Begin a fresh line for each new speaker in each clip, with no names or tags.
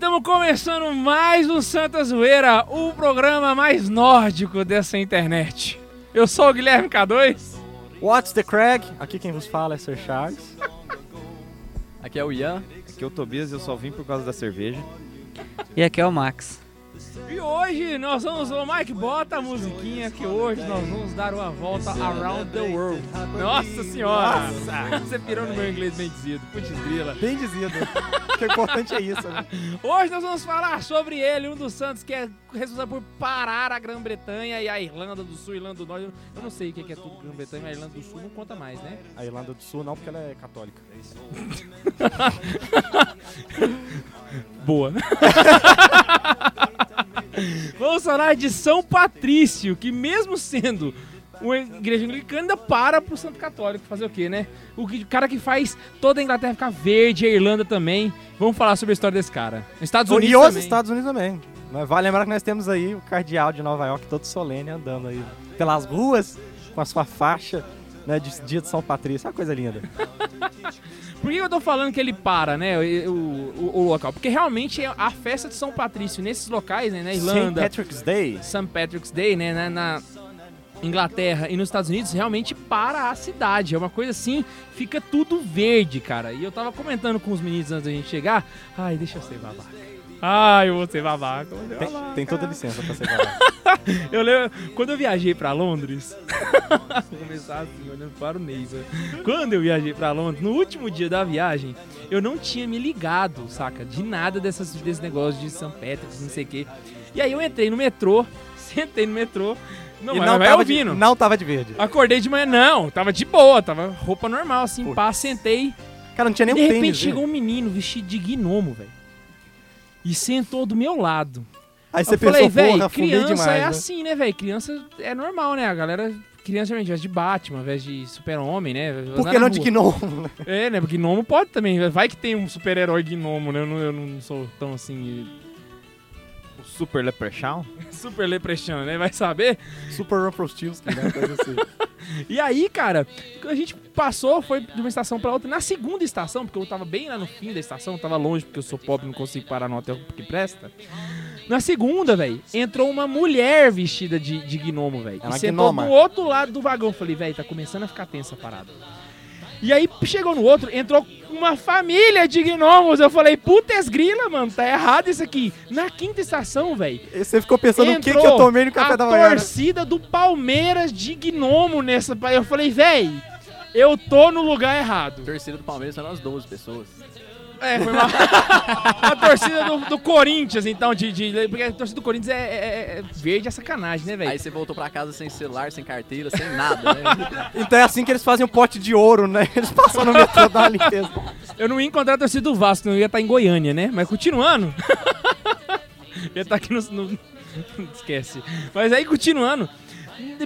Estamos começando mais um Santa Zoeira, o programa mais nórdico dessa internet. Eu sou o Guilherme K2.
What's the Craig? Aqui quem vos fala é Sir Charles.
Aqui é o Ian. Aqui é o Tobias e eu só vim por causa da cerveja.
E aqui é o Max.
E hoje nós vamos, o Mike bota a musiquinha que hoje nós vamos dar uma volta around the world. Nossa senhora! Nossa, você pirou no meu inglês bem dizido, putz grila.
Bem dizido. o que é importante é isso, né?
Hoje nós vamos falar sobre ele, um dos santos que é responsável por parar a Grã-Bretanha e a Irlanda do Sul, Irlanda do Norte. Eu não sei o que é tudo Grã-Bretanha, mas a Irlanda do Sul não conta mais, né?
A Irlanda do Sul não, porque ela é católica.
Boa. Vamos falar de São Patrício, que mesmo sendo uma igreja anglicana, ainda para pro Santo Católico fazer o quê, né? O cara que faz toda a Inglaterra ficar verde, a Irlanda também. Vamos falar sobre a história desse cara. Estados Unidos
e os
também.
Estados Unidos também. Mas vale lembrar que nós temos aí o cardeal de Nova York todo solene andando aí pelas ruas com a sua faixa né, de dia de São Patrício. É uma coisa linda.
Por que eu tô falando que ele para, né, o, o- o local? Porque realmente é a festa de São Patrício nesses locais, né, na
St.
Irlanda,
Patrick's Day.
St. Patrick's Day, né, na, na Inglaterra e nos Estados Unidos, realmente para a cidade. É uma coisa assim, fica tudo verde, cara. E eu tava comentando com os meninos antes da gente chegar. Ai, deixa eu ser babaca. Ai, eu vou ser babaca. vou ser
Tem,
babaca.
tem toda licença pra você falar.
Eu lembro, quando eu viajei pra Londres, vou começar assim, olhando para o Neiva. Quando eu viajei pra Londres, no último dia da viagem, eu não tinha me ligado, saca? De nada dessas, desse negócio de St. Patrick's, não sei o quê. E aí eu entrei no metrô, sentei no metrô, não,
e não
vai
tava, de,
ouvindo.
não tava de verde.
Acordei de manhã, não, tava de boa, tava roupa normal, assim,
Putz.
pá, sentei.
Cara, não tinha nem
de
um
repente
tênis.
chegou
né?
um menino vestido de gnomo, velho. E sentou do meu lado.
Aí você
eu
pensou,
falei, velho, criança
demais.
é
né?
assim, né, velho? Criança é normal, né? A galera. Criança geralmente veste de Batman, veste de super-homem, né? Vai
Por que não de
rua.
gnomo? né?
É, né? Porque gnomo pode também. Vai que tem um super-herói gnomo, né? Eu não, eu não sou tão assim.
Super Leprechaun.
Super leprechaun, né? Vai saber.
Super Rumpelstiltskin, né? Coisa assim.
E aí, cara, a gente passou, foi de uma estação pra outra. Na segunda estação, porque eu tava bem lá no fim da estação, tava longe porque eu sou pobre não consigo parar no hotel que presta. Na segunda, velho, entrou uma mulher vestida de, de gnomo, velho.
É
E
uma
sentou
gnoma.
do outro lado do vagão. Falei, velho, tá começando a ficar tensa a parada. E aí chegou no outro, entrou uma família de gnomos. Eu falei, putz grila, mano, tá errado isso aqui. Na quinta estação, velho,
você ficou pensando o que, que eu tomei no café
a
da manhã. né?
torcida do Palmeiras de gnomo nessa. Eu falei, véi, eu tô no lugar errado.
torcida do Palmeiras são nós 12 pessoas.
É, foi uma, a torcida do, do Corinthians, então, de, de- Porque a torcida do Corinthians é, é- é verde, é sacanagem, né,
Aí
velho?
você voltou pra casa sem celular, sem carteira, sem nada, né?
Então é assim que eles fazem um pote de ouro, né? Eles passam no metrô, uma limpeza.
Eu não ia encontrar a torcida do Vasco, não ia estar em Goiânia, né? Mas continuando. ia estar aqui no, no- Esquece. Mas aí, continuando.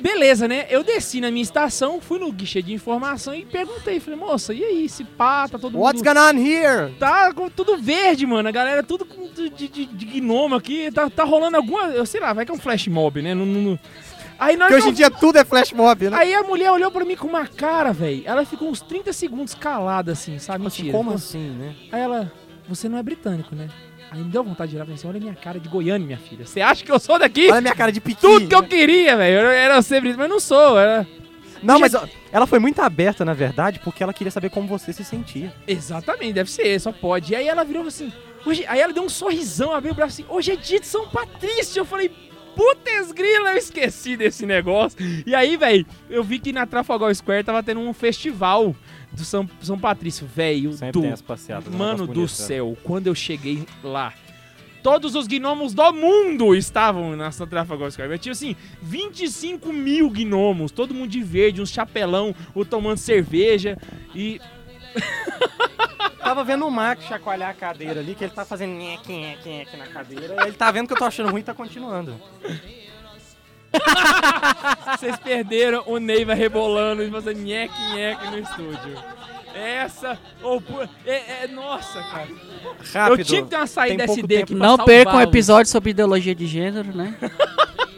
Beleza, né? Eu desci na minha estação, fui no guichê de informação e perguntei. Falei, moça, e aí? Se pá, tá todo
What's
mundo...
going on here?
Tá com tudo verde, mano. A galera tudo com de, de, de- gnomo aqui. Tá, tá rolando alguma... Eu sei lá, vai que é um flash mob, né? Não, não- não- Aí
Porque
que
hoje em
eu
dia tudo é flash mob, né?
Aí a mulher olhou pra mim com uma cara, velho. Ela ficou uns 30 segundos calada, assim, sabe?
Assim,
Mentira.
como assim, né?
Aí ela, você não é britânico, né? Aí me deu vontade de virar e assim, olha a minha cara de Goiânia, minha filha. Você acha que eu sou daqui?
Olha a minha cara de piqui. né?
Tudo que eu queria, velho. Eu Era ser mas não sou. Era...
Não, mas ela foi muito aberta, na verdade, porque ela queria saber como você se sentia.
Exatamente, deve ser, só pode. E aí ela virou assim, hoje... aí ela deu um sorrisão, abriu o braço assim, hoje é dia de São Patrício. Eu falei, putz grila, eu esqueci desse negócio. E aí, velho, eu vi que na Trafalgar Square tava tendo um festival do São, São Patrício, velho.
Sempre
do
tem as passeadas. né?
Mano do
bonito,
céu, quando eu cheguei lá, todos os gnomos do mundo estavam na Trafalgar Square. Eu tinha assim, 25 mil gnomos, todo mundo de verde, uns chapelão, ou tomando cerveja. E
Tava vendo o Max chacoalhar a cadeira ali, que ele tá fazendo nheque, nheque, nheque na cadeira. ele tá vendo que eu tô achando ruim e tá continuando.
vocês perderam o Neiva rebolando e fazendo nheque, nheque no estúdio. Essa, ou é, é- nossa, cara.
Rápido.
Eu tinha que ter uma saída
Tem pouco
SD aqui
Não percam um episódio sobre ideologia de gênero, né?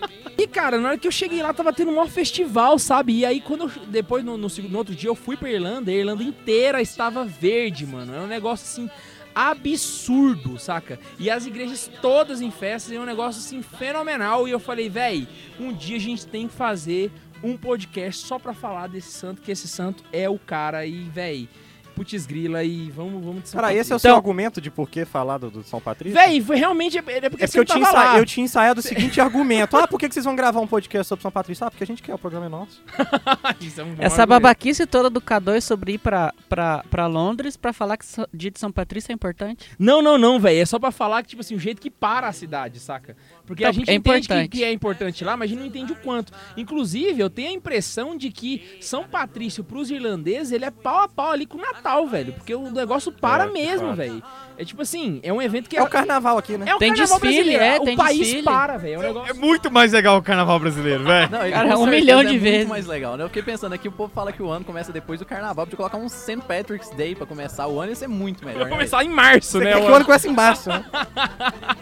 Cara, na hora que eu cheguei lá, tava tendo um maior festival, sabe? E aí, quando eu, depois, no, no, no outro dia, eu fui pra Irlanda, a Irlanda inteira estava verde, mano. Era um negócio assim, absurdo, saca? E as igrejas todas em festas é um negócio assim fenomenal. E eu falei, véi, um dia a gente tem que fazer um podcast só pra falar desse santo, que esse santo é o cara e, véi, putz grila e vamos, vamos de São
Cara, esse é o
Patrício.
seu
Então,
argumento de por que falar do, do São Patrício?
Véi, foi realmente. É porque,
É porque
você
eu tinha,
tava
ensa-
lá.
eu tinha ensaiado o seguinte argumento. Ah, por que, que vocês vão gravar um podcast sobre São Patrício? Ah, porque a gente quer, o programa é nosso.
Isso é um
Essa
argumento.
babaquice toda do K2 sobre ir pra, pra, pra Londres pra falar que o dia de São Patrício é importante.
Não, não, não, velho. É só pra falar que, tipo assim, o jeito que para a cidade, saca? Porque a
Então,
gente
é
entende que, que é importante lá, mas a gente não entende o quanto. Inclusive, eu tenho a impressão de que São Patrício pros irlandeses, ele é pau a pau ali com o Natal, velho. Porque o negócio para
É,
mesmo, velho. É tipo assim, é um evento que
É o carnaval aqui, né?
é o
Tem
carnaval
desfile,
brasileiro.
é,
o
tem
país
desfile.
para, velho. É um negócio...
É muito mais legal o carnaval brasileiro, velho.
Não,
Cara,
com
um milhão de
é
vezes.
muito mais legal, né? Eu fiquei pensando aqui, o povo fala que o ano começa depois do carnaval, podia colocar um St. Patrick's Day pra começar o ano, ia ser muito melhor.
Vai
né?
começar em março,
Você
né?
quer que
o
o ano começa em março, né?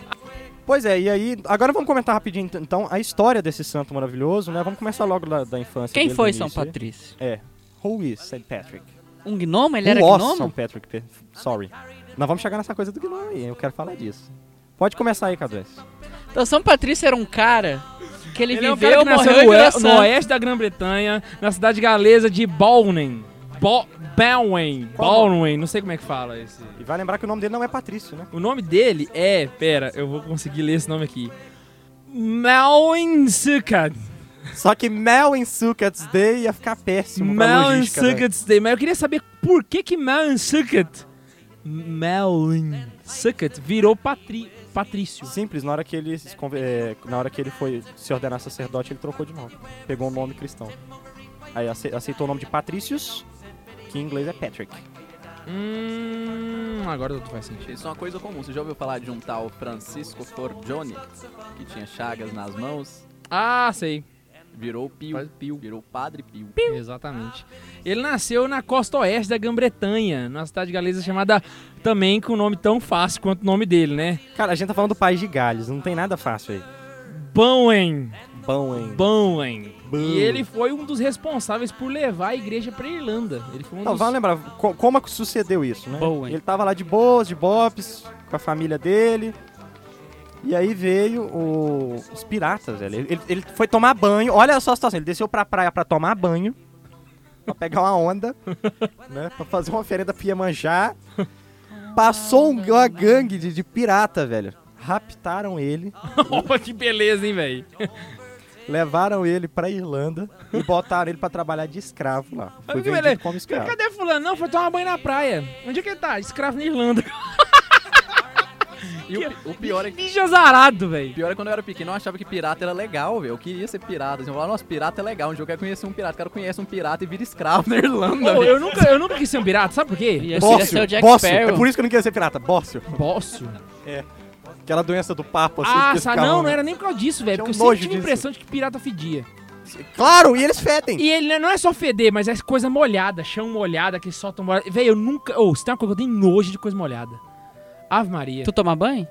Pois é, e aí, agora vamos comentar rapidinho então a história desse santo maravilhoso, né? Vamos começar logo da, da infância.
Quem
dele,
foi São. Patrício?
É. Who is St. Patrick?
Um gnomo? Ele era
Who was
gnomo?
São Patrick? pe- Sorry. Nós vamos chegar nessa coisa do gnomo aí, eu quero falar disso. Pode começar aí, K2.
Então, São Patrício era um cara que ele,
Ele é um
viveu,
cara que nasceu
morreu
no, no oeste da Grã-Bretanha, na cidade galesa de Balnen. Bo Balwen,
Qual
Balwen, não sei como é que fala esse.
E vai lembrar que o nome dele não é Patrício, né?
O nome dele é, pera, eu vou conseguir ler esse nome aqui. Malwinsukat.
Só que Mel em Sukkot's Day ia ficar péssimo pra logística, né?
Malwinsukat Day. Mas eu queria saber por que que Malwinsukat Malwinsukat virou patri, patrício.
Simples, na hora que ele é, na hora que ele foi se ordenar sacerdote, ele trocou de nome. Pegou um nome cristão. Aí ace- aceitou o nome de Patrícios, que em inglês é Patrick.
Hum, agora tudo faz sentido.
Isso é uma coisa comum. Você já ouviu falar de um tal Francisco Torgione, que tinha chagas nas mãos,
Ah, sei.
Virou Pio,
Faz Pio.
virou Padre Pio.
Exatamente. Ele nasceu na costa oeste da Grã-Bretanha, numa cidade galesa chamada também com um nome tão fácil quanto o nome dele, né?
Cara, a gente tá falando do país de Gales, não tem nada fácil aí.
Bowen. Bowen.
Bom.
E ele foi um dos responsáveis por levar a igreja pra Irlanda. Ele foi um
Não,
dos...
vamos lembrar, co- como que sucedeu isso, né?
Bowen.
Ele tava lá de boas, de bops, com a família dele. E aí veio o- os piratas, velho. Ele, ele- foi tomar banho, olha só a situação, ele desceu pra praia pra tomar banho, pra pegar uma onda, né? Pra fazer uma oferenda pra Iemanjá. Passou um- uma gangue de, de pirata, velho. Raptaram ele,
Opa, que beleza, hein, velho?
levaram ele pra Irlanda e botaram ele pra trabalhar de escravo lá. Foi vendido como escravo.
Cadê fulano? Não, foi tomar banho na praia. Onde é que ele tá? Escravo na Irlanda.
E o, o pior é que.
Bicho azarado,
O
velho.
pior é que quando eu era pequeno, eu achava que pirata era legal, velho. Eu queria ser pirata. Assim, eu falava, nossa, pirata é legal. Um dia eu quero conhecer um pirata. O cara conhece um pirata e vira escravo na Irlanda,
Ô,
velho.
eu, nunca, eu nunca quis ser um pirata, sabe por quê?
Ia
Bócio,
ser o Jack
Bócio.
Sparrow.
É por isso que eu não queria ser pirata. Bócio.
Bócio.
Aquela doença do papo, assim.
Ah,
que
sa-
ficavam-
não, não era nem por causa disso, velho. Porque
um
eu sempre tive a impressão de que pirata fedia.
Claro, e eles fedem.
E ele não é só feder, mas é coisa molhada, chão molhada, que soltam molhada. Velho, eu nunca. Ô, se tem uma coisa que eu tenho nojo de coisa molhada. Ave Maria.
Tu toma banho?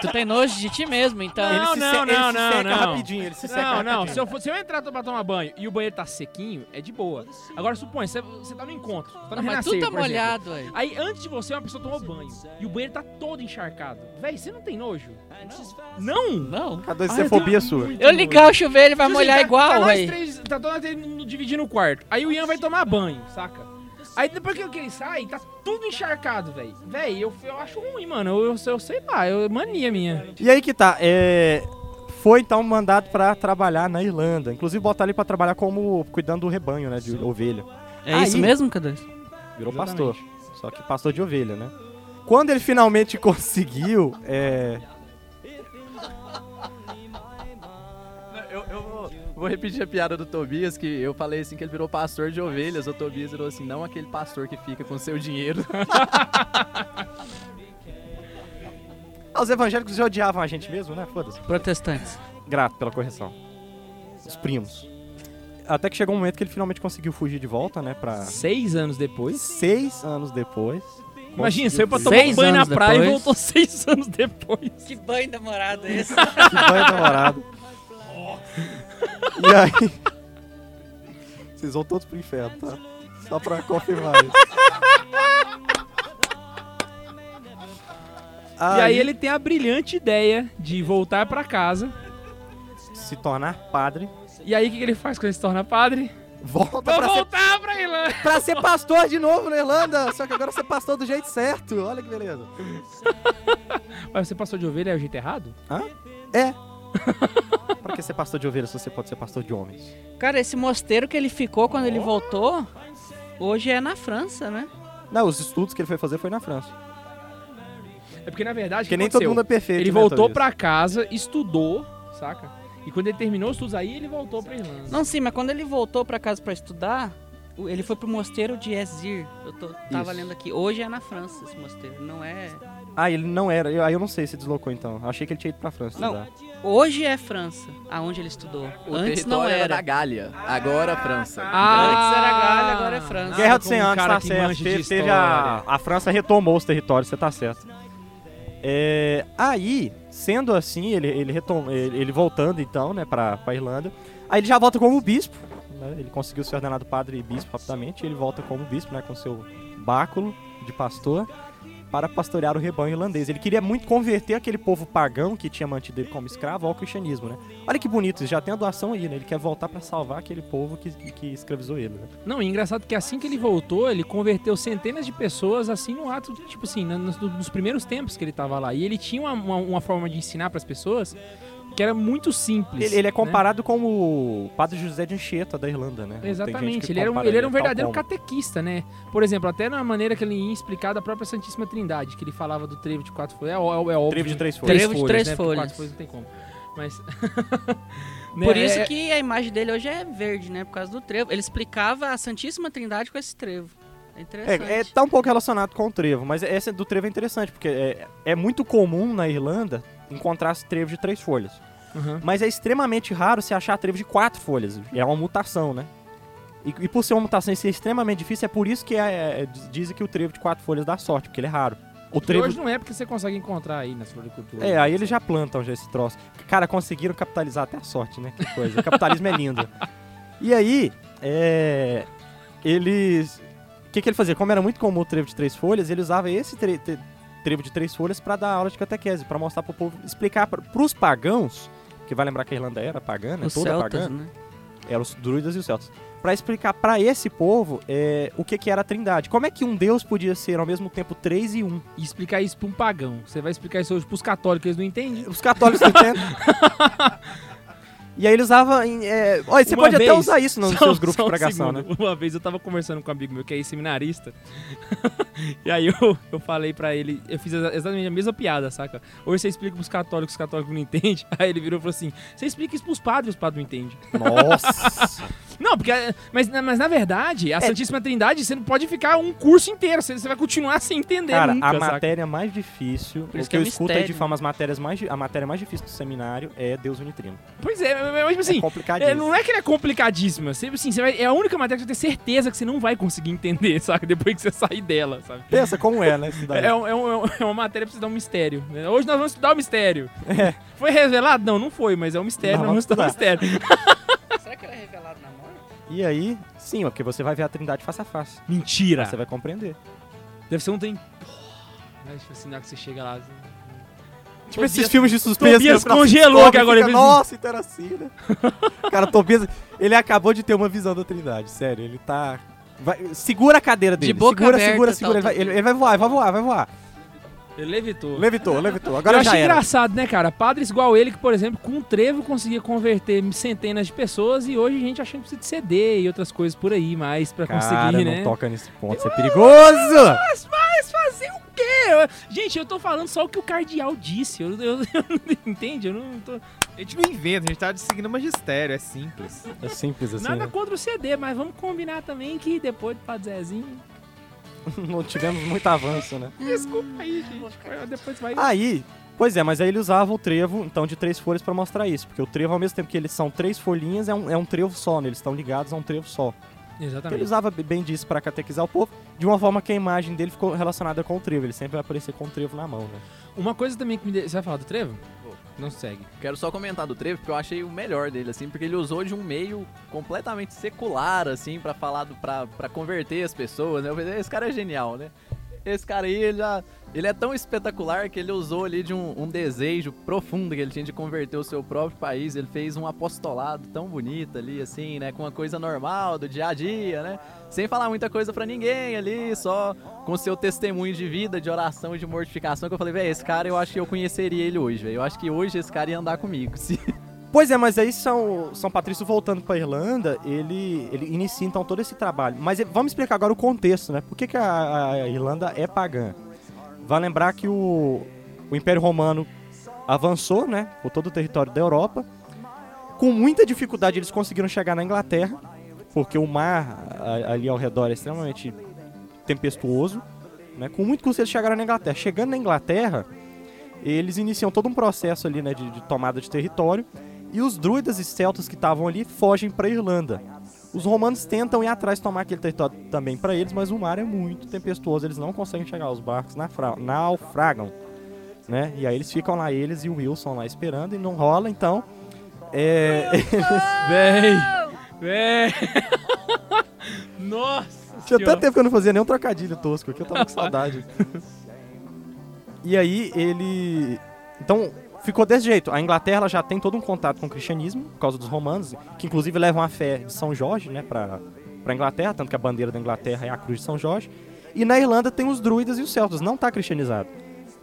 Tu tem nojo de ti mesmo, então.
Não,
ele se,
não,
se- ele
não,
se
não,
seca
não.
rapidinho, ele se seca
Não, não, se eu, for, se eu entrar pra tomar banho e o banheiro tá sequinho, é de boa. Agora supõe, você, você tá no encontro, tá no
Não, mas tu tá molhado aí.
Aí antes de você, uma pessoa tomou banho e o banheiro tá todo encharcado. Véi, você não tem nojo? Não!
Não.
Cada
Ah,
vez é
eu
fobia sua.
Eu ligar o chuveiro, ele vai molhar
tá-
igual,
tá nós três, Tá todos nós três no- dividindo o quarto. Aí o Ian vai tomar banho, saca? Aí depois que ele sai, tá tudo encharcado, velho. Véi, eu, eu acho ruim, mano. Eu, eu, eu sei lá, eu, mania minha.
E aí que tá, é... Foi então mandado pra trabalhar na Irlanda. Inclusive botar ele pra trabalhar como cuidando do rebanho, né, de ovelha.
É isso
Aí-
mesmo, Cadê?
Virou
Exatamente.
pastor. Só que pastor de ovelha, né? Quando ele finalmente conseguiu, é...
vou, repetir a piada do Tobias, que eu falei assim que ele virou pastor de ovelhas. O Tobias virou assim, não aquele pastor que fica com seu dinheiro.
Ah, os evangélicos já odiavam a gente mesmo, né? Foda-se.
Protestantes.
Grato pela correção. Os primos. Até que chegou um momento que ele finalmente conseguiu fugir de volta, né? Pra
Seis anos depois.
seis anos depois.
Imagina, saiu pra tomar um banho na praia e
depois.
voltou seis anos depois.
Que banho demorado esse.
Que banho demorado. e aí. Vocês vão todos pro inferno, tá? Só pra confirmar isso.
E aí ele tem a brilhante ideia de voltar pra casa.
se tornar padre,
E aí o que, que ele faz quando ele se torna padre?
volta
Vou
pra ser,
voltar pra Irlanda!
pra ser pastor de novo na Irlanda. Só que agora ser pastor do jeito certo. Olha que beleza.
Mas você passou de ovelha é o jeito errado?
É. que ser pastor de ovelhas se você pode ser pastor de homens?
Cara, esse mosteiro que ele ficou quando ele voltou, hoje é na França, né?
Não, os estudos que ele foi fazer foi na França.
É porque na verdade. que
nem todo mundo é perfeito.
Ele
né,
voltou pra casa, estudou, saca? E quando ele terminou os estudos aí, ele voltou pra Irlanda.
Não, sim, mas quando ele voltou pra casa pra estudar, ele foi pro mosteiro de Ezir. Eu tô, tava
Isso.
lendo aqui. Hoje é na França esse mosteiro, não é...
Ah, ele não era. Eu, aí eu não sei se deslocou então. Eu achei que ele tinha ido pra França
Não.
estudar.
Hoje é França, aonde ele estudou.
O
Antes não
território
era.
da Gália, agora França.
Ah,
Antes era Galha, agora é França.
Guerra
Ah,
dos 100
como um
anos, tá certo.
de
Teve, teve a, a França retomou os territórios, você tá certo. É, aí, sendo assim, ele, ele, retom, ele, ele voltando então, né, pra, pra Irlanda, aí ele já volta como bispo, né, ele conseguiu ser ordenado padre e bispo rapidamente, ele volta como bispo, né, com seu báculo de pastor, para pastorear o rebanho irlandês. Ele queria muito converter aquele povo pagão que tinha mantido ele como escravo ao cristianismo, né. Olha que bonito, já tem a doação aí, né, ele quer voltar para salvar aquele povo que, que escravizou ele, né.
Não, e engraçado que assim que ele voltou, ele converteu centenas de pessoas, assim, no ato, de, tipo assim, nos, nos primeiros tempos que ele tava lá. E ele tinha uma, uma, uma forma de ensinar pras pessoas que era muito simples.
Ele, ele é
né?
comparado com o Padre José de Anchieta da Irlanda, né?
Exatamente, ele era, um, ele era um verdadeiro catequista, né? Por exemplo, até na maneira que ele ia explicar da própria Santíssima Trindade, que ele falava do trevo de quatro folhas. É, ó- é, óbvio.
Trevo de três folhas.
Trevo de três
né? Porque
folhas.
Quatro folhas não tem como. Mas.
Por
Né,
isso
é-
que a imagem dele hoje é verde, né? Por causa do trevo. Ele explicava a Santíssima Trindade com esse trevo. É interessante.
É, é, tá um pouco relacionado com o trevo, mas essa do trevo é interessante, porque é, é muito comum na Irlanda encontrar trevo de três folhas.
Uhum.
Mas é extremamente raro se achar trevo de quatro folhas. É uma mutação, né? E, e por ser uma mutação e ser extremamente difícil, é por isso que é, é, dizem que o trevo de quatro folhas dá sorte, porque ele é raro. O trevo
hoje não é porque você consegue encontrar aí na floricultura.
É, aí eles já plantam já esse troço. Cara, conseguiram capitalizar até a sorte, né? Que coisa. O capitalismo é lindo. E aí, é, eles... O que, que ele fazia? Como era muito comum o trevo de três folhas, ele usava esse tre- trevo de três folhas pra dar aula de catequese, pra mostrar pro povo, explicar pra, pros pagãos, que vai lembrar que a Irlanda era pagã, né?
Os
Toda
celtas,
pagã.
né?
Eram os druidas e os celtas. Pra explicar pra esse povo é, o que, que era a trindade. Como é que um deus podia ser ao mesmo tempo três e um?
E explicar isso pra um pagão. Você vai explicar isso hoje pros católicos, eles não entendem.
Os católicos não entendem. E aí ele usava. Em, é... Olha, você
Uma
pode até
vez-
usar isso nos
Só-
seus grupos de
um
pregação, né?
Uma vez eu tava conversando com um amigo meu que é seminarista. e aí eu, eu falei pra ele, eu fiz exa- exatamente a mesma piada, saca? Hoje você explica pros católicos, os católicos não entendem. Aí ele virou e falou assim: você explica isso pros padres, os padres não entendem.
Nossa!
Não, porque. Mas, mas na verdade,
É.
a Santíssima Trindade, você não pode ficar um curso inteiro. Você, você vai continuar sem entender
Cara,
nunca,
a
saca?
matéria mais difícil,
Por
o que
que é
eu escuto aí de
mistério.
fama, as matérias mais, a matéria mais difícil do seminário é Deus Unitrino.
Pois é, mas mas, tipo
É
assim.
complicadíssimo.
É, não é que ele é complicadíssima. Você, assim, você vai- é a única matéria que você tem certeza que você não vai conseguir entender, saca? Depois que você sair dela, sabe?
Pensa como é, né?
É, um- é um- é um- é uma matéria pra você dar um mistério. né? Hoje nós vamos estudar o mistério. Foi revelado? Não, não foi, mas é um mistério,
Não,
nós vamos
vamos
estudar o mistério.
Será que era revelado na morte?
E aí, sim, porque você vai ver a trindade face a face.
Mentira!
Você vai compreender.
Deve ser um trem. Né, Tipo assim, na hora que você chega lá. assim,
Tipo
Tobias-
esses filmes de suspense.
Tobias
cara
congelou que agora
fica,
ele.
Nossa, então era assim, né? Cara, Tobias, ele acabou de ter uma visão da trindade, sério. Ele tá... vai- segura a cadeira dele.
boca
segura,
aberta,
segura,
tá
segura. Ele vai, ele- ele vai voar, vai voar, vai voar.
Ele levitou.
Levitou, levitou.
Eu
Agora
acho
já era.
engraçado, né, cara? Padres igual ele, que, por exemplo, com um trevo conseguia converter centenas de pessoas e hoje a gente achando que precisa de CD e outras coisas por aí mais pra
Cara,
conseguir,
não
né?
toca nesse ponto, isso é perigoso!
Mas, mas fazer o quê? Eu- gente, eu tô falando só o que o cardeal disse. Eu, eu, eu entende? Eu não tô.
A gente não inventa, a gente tá seguindo o magistério, é simples.
É simples assim,
Nada
né?
contra o CD, mas vamos combinar também que depois do Padre Zezinho.
Não tivemos muito avanço, né?
Desculpa aí, gente. Depois vai.
Aí, pois é, mas aí ele usava o trevo, então, de três folhas pra mostrar isso. Porque o trevo, ao mesmo tempo que eles são três folhinhas, é um, é um trevo só, né? Eles estão ligados a um trevo só. Então, ele
Exatamente.
usava bem disso pra catequizar o povo, de uma forma que a imagem dele ficou relacionada com o trevo. Ele sempre vai aparecer com o trevo na mão, né?
Uma coisa também que me. de- Você vai falar do trevo? Não segue.
Quero só comentar do Trevo, porque eu achei o melhor dele, assim, porque ele usou de um meio completamente secular, assim, pra falar, do, pra, pra converter as pessoas, né? Eu pensei, esse cara é genial, né? esse cara aí, ele já. Ele é tão espetacular que ele usou ali de um, um desejo profundo que ele tinha de converter o seu próprio país. Ele fez um apostolado tão bonito ali, assim, né? Com uma coisa normal do dia a dia, né? Sem falar muita coisa pra ninguém ali, só com seu testemunho de vida, de oração e de mortificação. Que eu falei, velho, esse cara eu acho que eu conheceria ele hoje, velho. Eu acho que hoje esse cara ia andar comigo.
Pois é, mas aí São, São Patrício voltando pra Irlanda, ele, ele inicia então todo esse trabalho. Mas vamos explicar agora o contexto, né? Por que, que a, a Irlanda é pagã? Vai lembrar que o, o Império Romano avançou, né? Por todo o território da Europa. Com muita dificuldade eles conseguiram chegar na Inglaterra, porque o mar a- ali ao redor é extremamente tempestuoso. Né? Com muito custo eles chegaram na Inglaterra. Chegando na Inglaterra, eles iniciam todo um processo ali, né, de, de tomada de território. E os druidas e celtas que estavam ali fogem para Irlanda. Os romanos tentam ir atrás tomar aquele território também para eles, mas o mar é muito tempestuoso, eles não conseguem chegar, os barcos naufragam, né? E aí eles ficam lá, eles e o Wilson lá esperando e não rola, então... É...
Véi! Véi! Nossa
Tinha até tempo que eu não fazia nenhum trocadilho tosco aqui, eu tava com saudade. e aí ele. Então, ficou desse jeito. A Inglaterra já tem todo um contato com o cristianismo, por causa dos romanos, que inclusive levam a fé de São Jorge, né, pra, pra Inglaterra, tanto que a bandeira da Inglaterra é a cruz de São Jorge. E na Irlanda tem os druidas e os celtas, não tá cristianizado.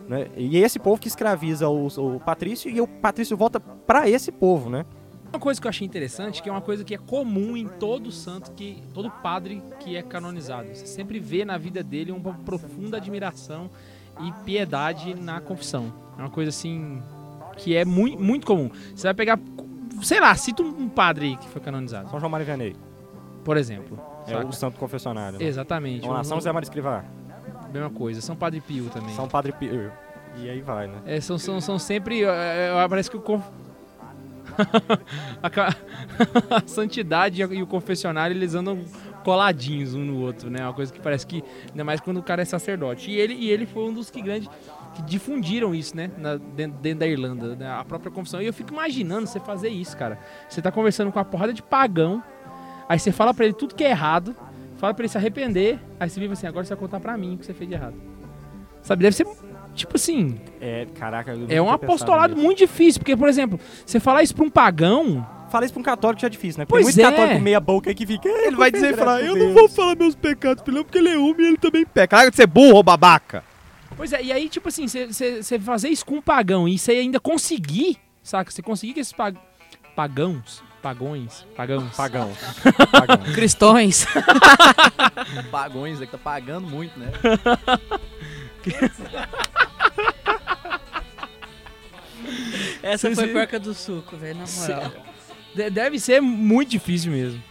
Né? E é esse povo que escraviza o, Patrício e o Patrício volta pra esse povo, né?
Uma coisa que eu achei interessante, que é uma coisa que é comum em todo santo, que todo padre que é canonizado. Você sempre vê na vida dele uma profunda admiração e piedade na confissão. É uma coisa assim que é muito, muito comum. Você vai pegar, sei lá, cita um padre aí que foi canonizado,
São João Mário Vianney,
por exemplo.
é
saca?
o santo confessionário. Né?
Exatamente.
Lá, São José Mário Escrivá,
Mesma coisa. São Padre Pio também.
São Padre Pio. E aí vai, né?
É, são, são, são sempre. é, é, parece que o. Conf... a, santidade e o confessionário eles andam coladinhos um no outro, né? Uma coisa que parece que. Ainda mais quando o cara é sacerdote. E ele, e ele foi um dos que grandes. Que difundiram isso, né? Na- dentro, dentro da Irlanda, né? a própria confissão. E eu fico imaginando você fazer isso, cara. Você tá conversando com uma porrada de pagão, aí você fala pra ele tudo que é errado, fala pra ele se arrepender, aí você vive assim, agora você vai contar pra mim o que você fez de errado. Sabe, deve ser. Tipo assim,
É, caraca.
é um apostolado muito difícil, porque, por exemplo, você falar isso pra um pagão.
Fala isso pra um católico já é difícil, né?
Pois
Tem muito
é.
católico meia boca aí que fica. "É,
Ele vai dizer e falar, eu não
Deus."
vou falar meus pecados pra ele, porque ele é homem e ele também peca. Larga de ser burro, ô babaca.
Pois é, e aí, tipo assim, você- fazer isso com um pagão e você ainda conseguir, saca? Você conseguir que esses pag... pagãos, pagões, pagãos,
Pagão. Pagão.
Cristões.
Pagões, é que tá pagando muito, né?
Essa
Sim,
foi
sim.
pior que a do suco, velho, na moral.
De- deve ser muito difícil mesmo.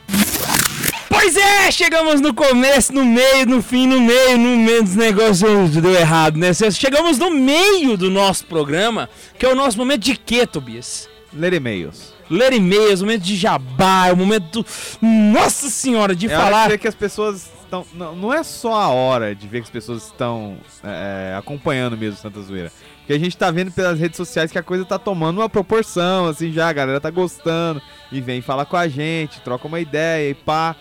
Pois é, chegamos no começo, no meio, no fim, no meio, no meio dos negócios deu errado, né? Chegamos no meio do nosso programa, que é o nosso momento de quê, Tobias?
Ler e-mails.
ler e-mails, o momento de jabá, é o momento, nossa senhora, de
É hora de
falar.
ver que as pessoas estão. Não, não é só a hora de ver que as pessoas estão é, acompanhando mesmo Santa Zoeira. Porque a gente tá vendo pelas redes sociais que a coisa tá tomando uma proporção, assim, já, a galera tá gostando. E vem falar com a gente, troca uma ideia e pá.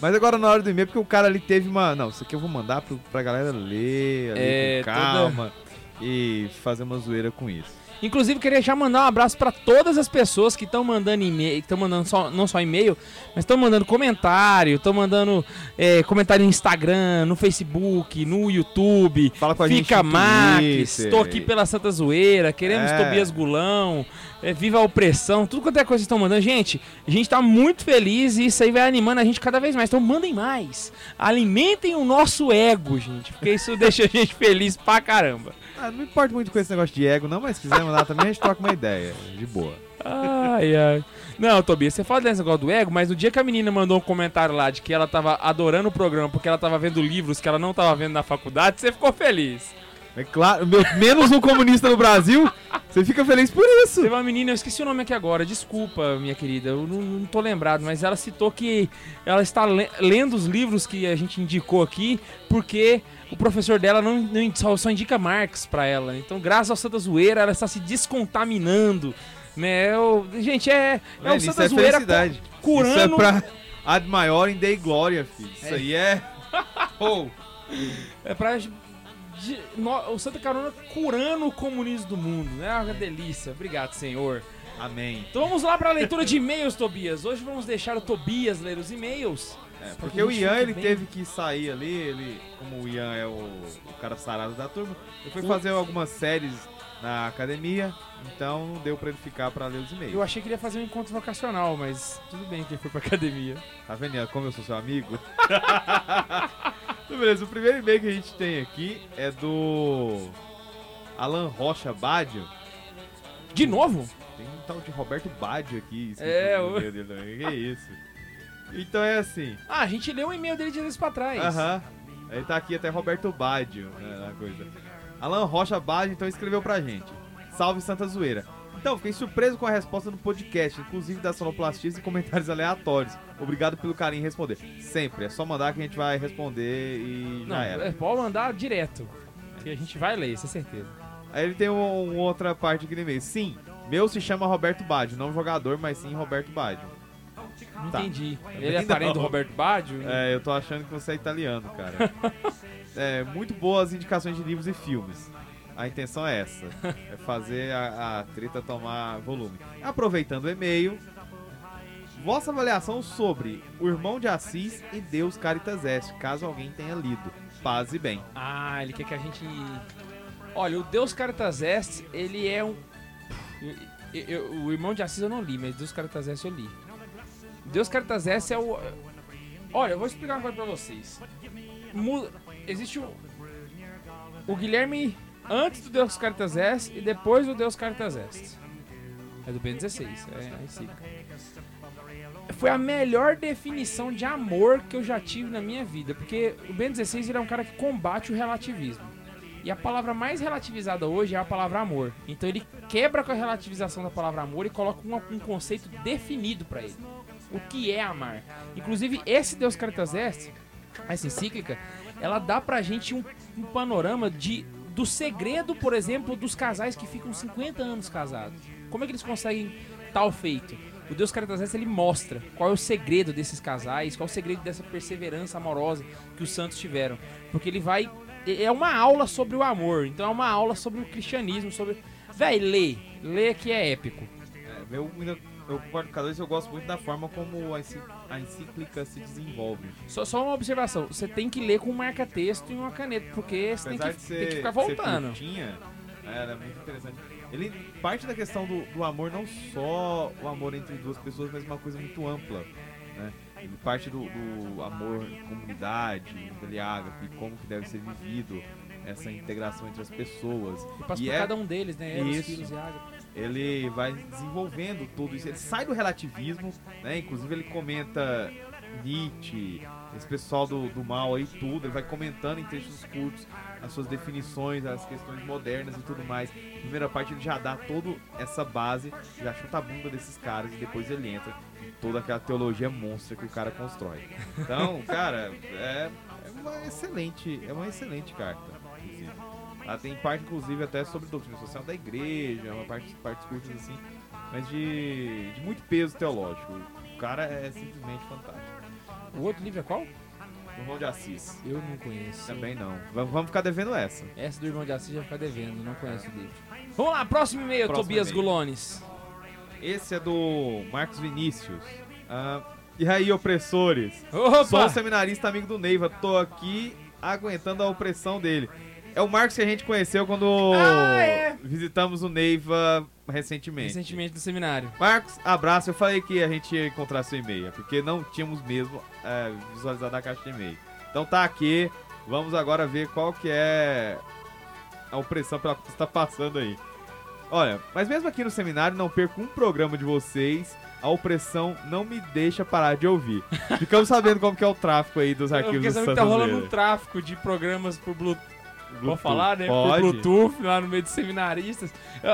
Mas agora na hora do e-mail, porque o cara ali teve uma. Não, isso aqui eu vou mandar pro, pra galera ler, ali,
É,
com calma. E fazer uma zoeira com isso.
Inclusive, queria já mandar um abraço pra todas as pessoas que estão mandando e-mail, que estão mandando só, não só e-mail, mas estão mandando comentário, estão mandando é, comentário no Instagram, no Facebook, no YouTube.
Fala com a gente.
Fica Max, estou aqui pela Santa Zoeira, queremos
É.
Tobias Gulão, é, viva a opressão, tudo quanto é coisa que estão mandando. Gente, a gente tá muito feliz e isso aí vai animando a gente cada vez mais. Então mandem mais. Alimentem o nosso ego, gente, porque isso deixa a gente feliz pra caramba.
Ah, não me importa muito com esse negócio de ego, não, mas se quiser mandar também, a gente troca uma ideia. De boa.
Ai, ai. Não, Tobias, você fala desse negócio do ego, mas no dia que a menina mandou um comentário lá de que ela tava adorando o programa porque ela tava vendo livros que ela não tava vendo na faculdade, você ficou feliz.
É claro, meu, menos um comunista no Brasil, você fica feliz por isso.
Teve uma menina, eu esqueci o nome aqui agora, desculpa, minha querida, eu não, não tô lembrado, mas ela citou que ela está le- lendo os livros que a gente indicou aqui porque o professor dela não, não- só, só indica Marx pra ela. Então, graças ao Santa Zoeira, ela está se descontaminando. Né? Eu- gente, é, é o
Mano, isso
Santa
é
Zoeira curando.
Isso é pra ad maior em Dei Glória, filho. Isso
É.
aí é... Oh,
É pra de- no- o Santa Carona curando o comunismo do mundo, né? Uma delícia. Obrigado, senhor.
Amém.
Então vamos lá para a leitura de e-mails, Tobias. Hoje vamos deixar o Tobias ler os e-mails.
É, porque o Ian, ele
bem-
teve que sair ali, ele, como o Ian é o, o cara sarado da turma, ele foi fazer algumas séries na academia, então não deu pra ele ficar pra ler os e-mails.
Eu achei que ele ia fazer um encontro vocacional, mas tudo bem que ele foi pra academia.
Tá vendo, como eu sou seu amigo? então, beleza, o primeiro e-mail que a gente tem aqui é do Alan Rocha Badio.
De novo?
Tem um tal de Roberto Badio aqui.
É, o-
e-mail dele também. Que isso? Então é assim.
Ah, a gente leu o e-mail dele de vezes pra trás.
Aham. Ele tá aqui até Roberto Badio, né, na coisa. Alan Rocha Badio, então, escreveu pra gente. Salve Santa Zoeira. Então, fiquei surpreso com a resposta no podcast, inclusive das sonoplastias e comentários aleatórios. Obrigado pelo carinho em responder. Sempre, é só mandar que a gente vai responder e já
Não,
era.
é, pode mandar direto. Que a gente vai ler, isso é certeza.
Aí ele tem um, um outra parte aqui no e-mail. Sim, meu se chama Roberto Badio, não jogador, mas sim Roberto Badio.
Não
Tá.
entendi. Ele é parente do Roberto Baggio?
É, eu tô achando que você é italiano, cara. é, muito boas indicações de livros e filmes. A intenção é essa: é fazer a, a treta tomar volume. Aproveitando o e-mail, vossa avaliação sobre O Irmão de Assis e Deus Caritas Est, caso alguém tenha lido. Paz e bem.
Ah, ele quer que a gente. Olha, o Deus Caritas Est, ele é um. eu- eu- o irmão de Assis eu não li, mas Deus Caritas Est eu li. Deus Caritas Est é o. Olha, eu vou explicar uma coisa pra vocês. Existe o. O Guilherme antes do Deus Caritas Est e depois do Deus Caritas Est. É do Ben 16, é a encíclica. Foi a melhor definição de amor que eu já tive na minha vida, porque o Ben 16 ele é um cara que combate o relativismo. E a palavra mais relativizada hoje é a palavra amor. Então ele quebra com a relativização da palavra amor e coloca um, um conceito definido pra ele. O que é amar? Inclusive, esse Deus Caritas Est, essa encíclica, ela dá pra gente um, um panorama de do segredo, por exemplo, dos casais que ficam 50 anos casados. Como é que eles conseguem tal feito? O Deus Caritas ele mostra qual é o segredo desses casais, qual é o segredo dessa perseverança amorosa que os santos tiveram. Porque ele vai. É uma aula sobre o amor, então é uma aula sobre o cristianismo, sobre. Véi, lê. Lê que é épico.
É, eu, ainda- eu concordo com cada vez, eu gosto muito da forma como a, a encíclica se desenvolve.
Só, só uma observação: você tem que ler com um marca-texto e uma caneta, porque você tem que, tem que ficar voltando.
curtinha, é, ela é muito interessante. Ele parte da questão do, do amor, não só o amor entre duas pessoas, mas uma coisa muito ampla. Né? Ele parte do, do amor em comunidade, do ágape, como que deve ser vivido essa integração entre as pessoas.
E passa
E
por
é-
cada um deles, né? Eros,
Isso.
filhos e Ágata.
Ele vai desenvolvendo tudo isso. Ele sai do relativismo, né? Inclusive ele comenta Nietzsche, esse pessoal do, do mal aí, tudo. Ele vai comentando em textos curtos as suas definições, as questões modernas e tudo mais. Na primeira parte ele já dá toda essa base, já chuta a bunda desses caras e depois ele entra em toda aquela teologia monstra que o cara constrói. Então, cara, é, é uma excelente, é uma excelente carta. Ela tem parte, inclusive, até sobre doutrina social da igreja, uma parte, partes curtas assim, mas de, de muito peso teológico. O cara é simplesmente fantástico.
O outro livro é qual?
O Irmão de Assis.
Eu não conheço.
Também não. Vamos, vamos ficar devendo essa.
Essa do Irmão de Assis já fica devendo, não conheço o livro. Vamos lá, próximo e-mail,
Próximo
Tobias
e-mail.
Gulones.
Esse é do Marcos Vinícius. Ah, e aí, opressores?
Opa!
Sou um seminarista amigo do Neiva. Tô aqui aguentando a opressão dele. É o Marcos que a gente conheceu quando
Ah, é.
visitamos o Neiva recentemente.
Recentemente do seminário.
Marcos, abraço. Eu falei que a gente ia encontrar seu e-mail, porque não tínhamos mesmo é, visualizado a caixa de e-mail. Então tá aqui. Vamos agora ver qual que é a opressão pela que você está passando aí. Olha, mas mesmo aqui no seminário não perco um programa de vocês. A opressão não me deixa parar de ouvir. Ficamos sabendo como que é o tráfico aí dos
Eu
arquivos
fiquei
do
sabendo que
Santa
tá rolando um tráfico de programas por Bluetooth. Vou
Bluetooth.
falar, né?
Pode.
Bluetooth, lá no meio de seminaristas.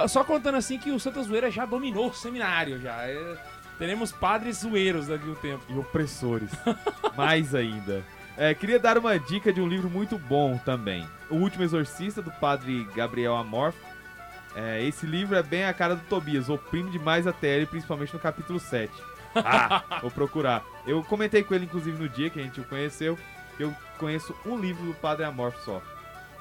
Só contando assim que o Santa Zoeira já dominou o seminário, já. É, teremos padres zoeiros daqui a um tempo.
E opressores. Mais ainda. É, queria dar uma dica de um livro muito bom também. O Último Exorcista, do padre Gabriel Amorf. É, esse livro é bem a cara do Tobias, oprime demais a TL, principalmente no capítulo 7. Ah, vou procurar. Eu comentei com ele, inclusive, no dia que a gente o conheceu, eu conheço um livro do padre Amorf só.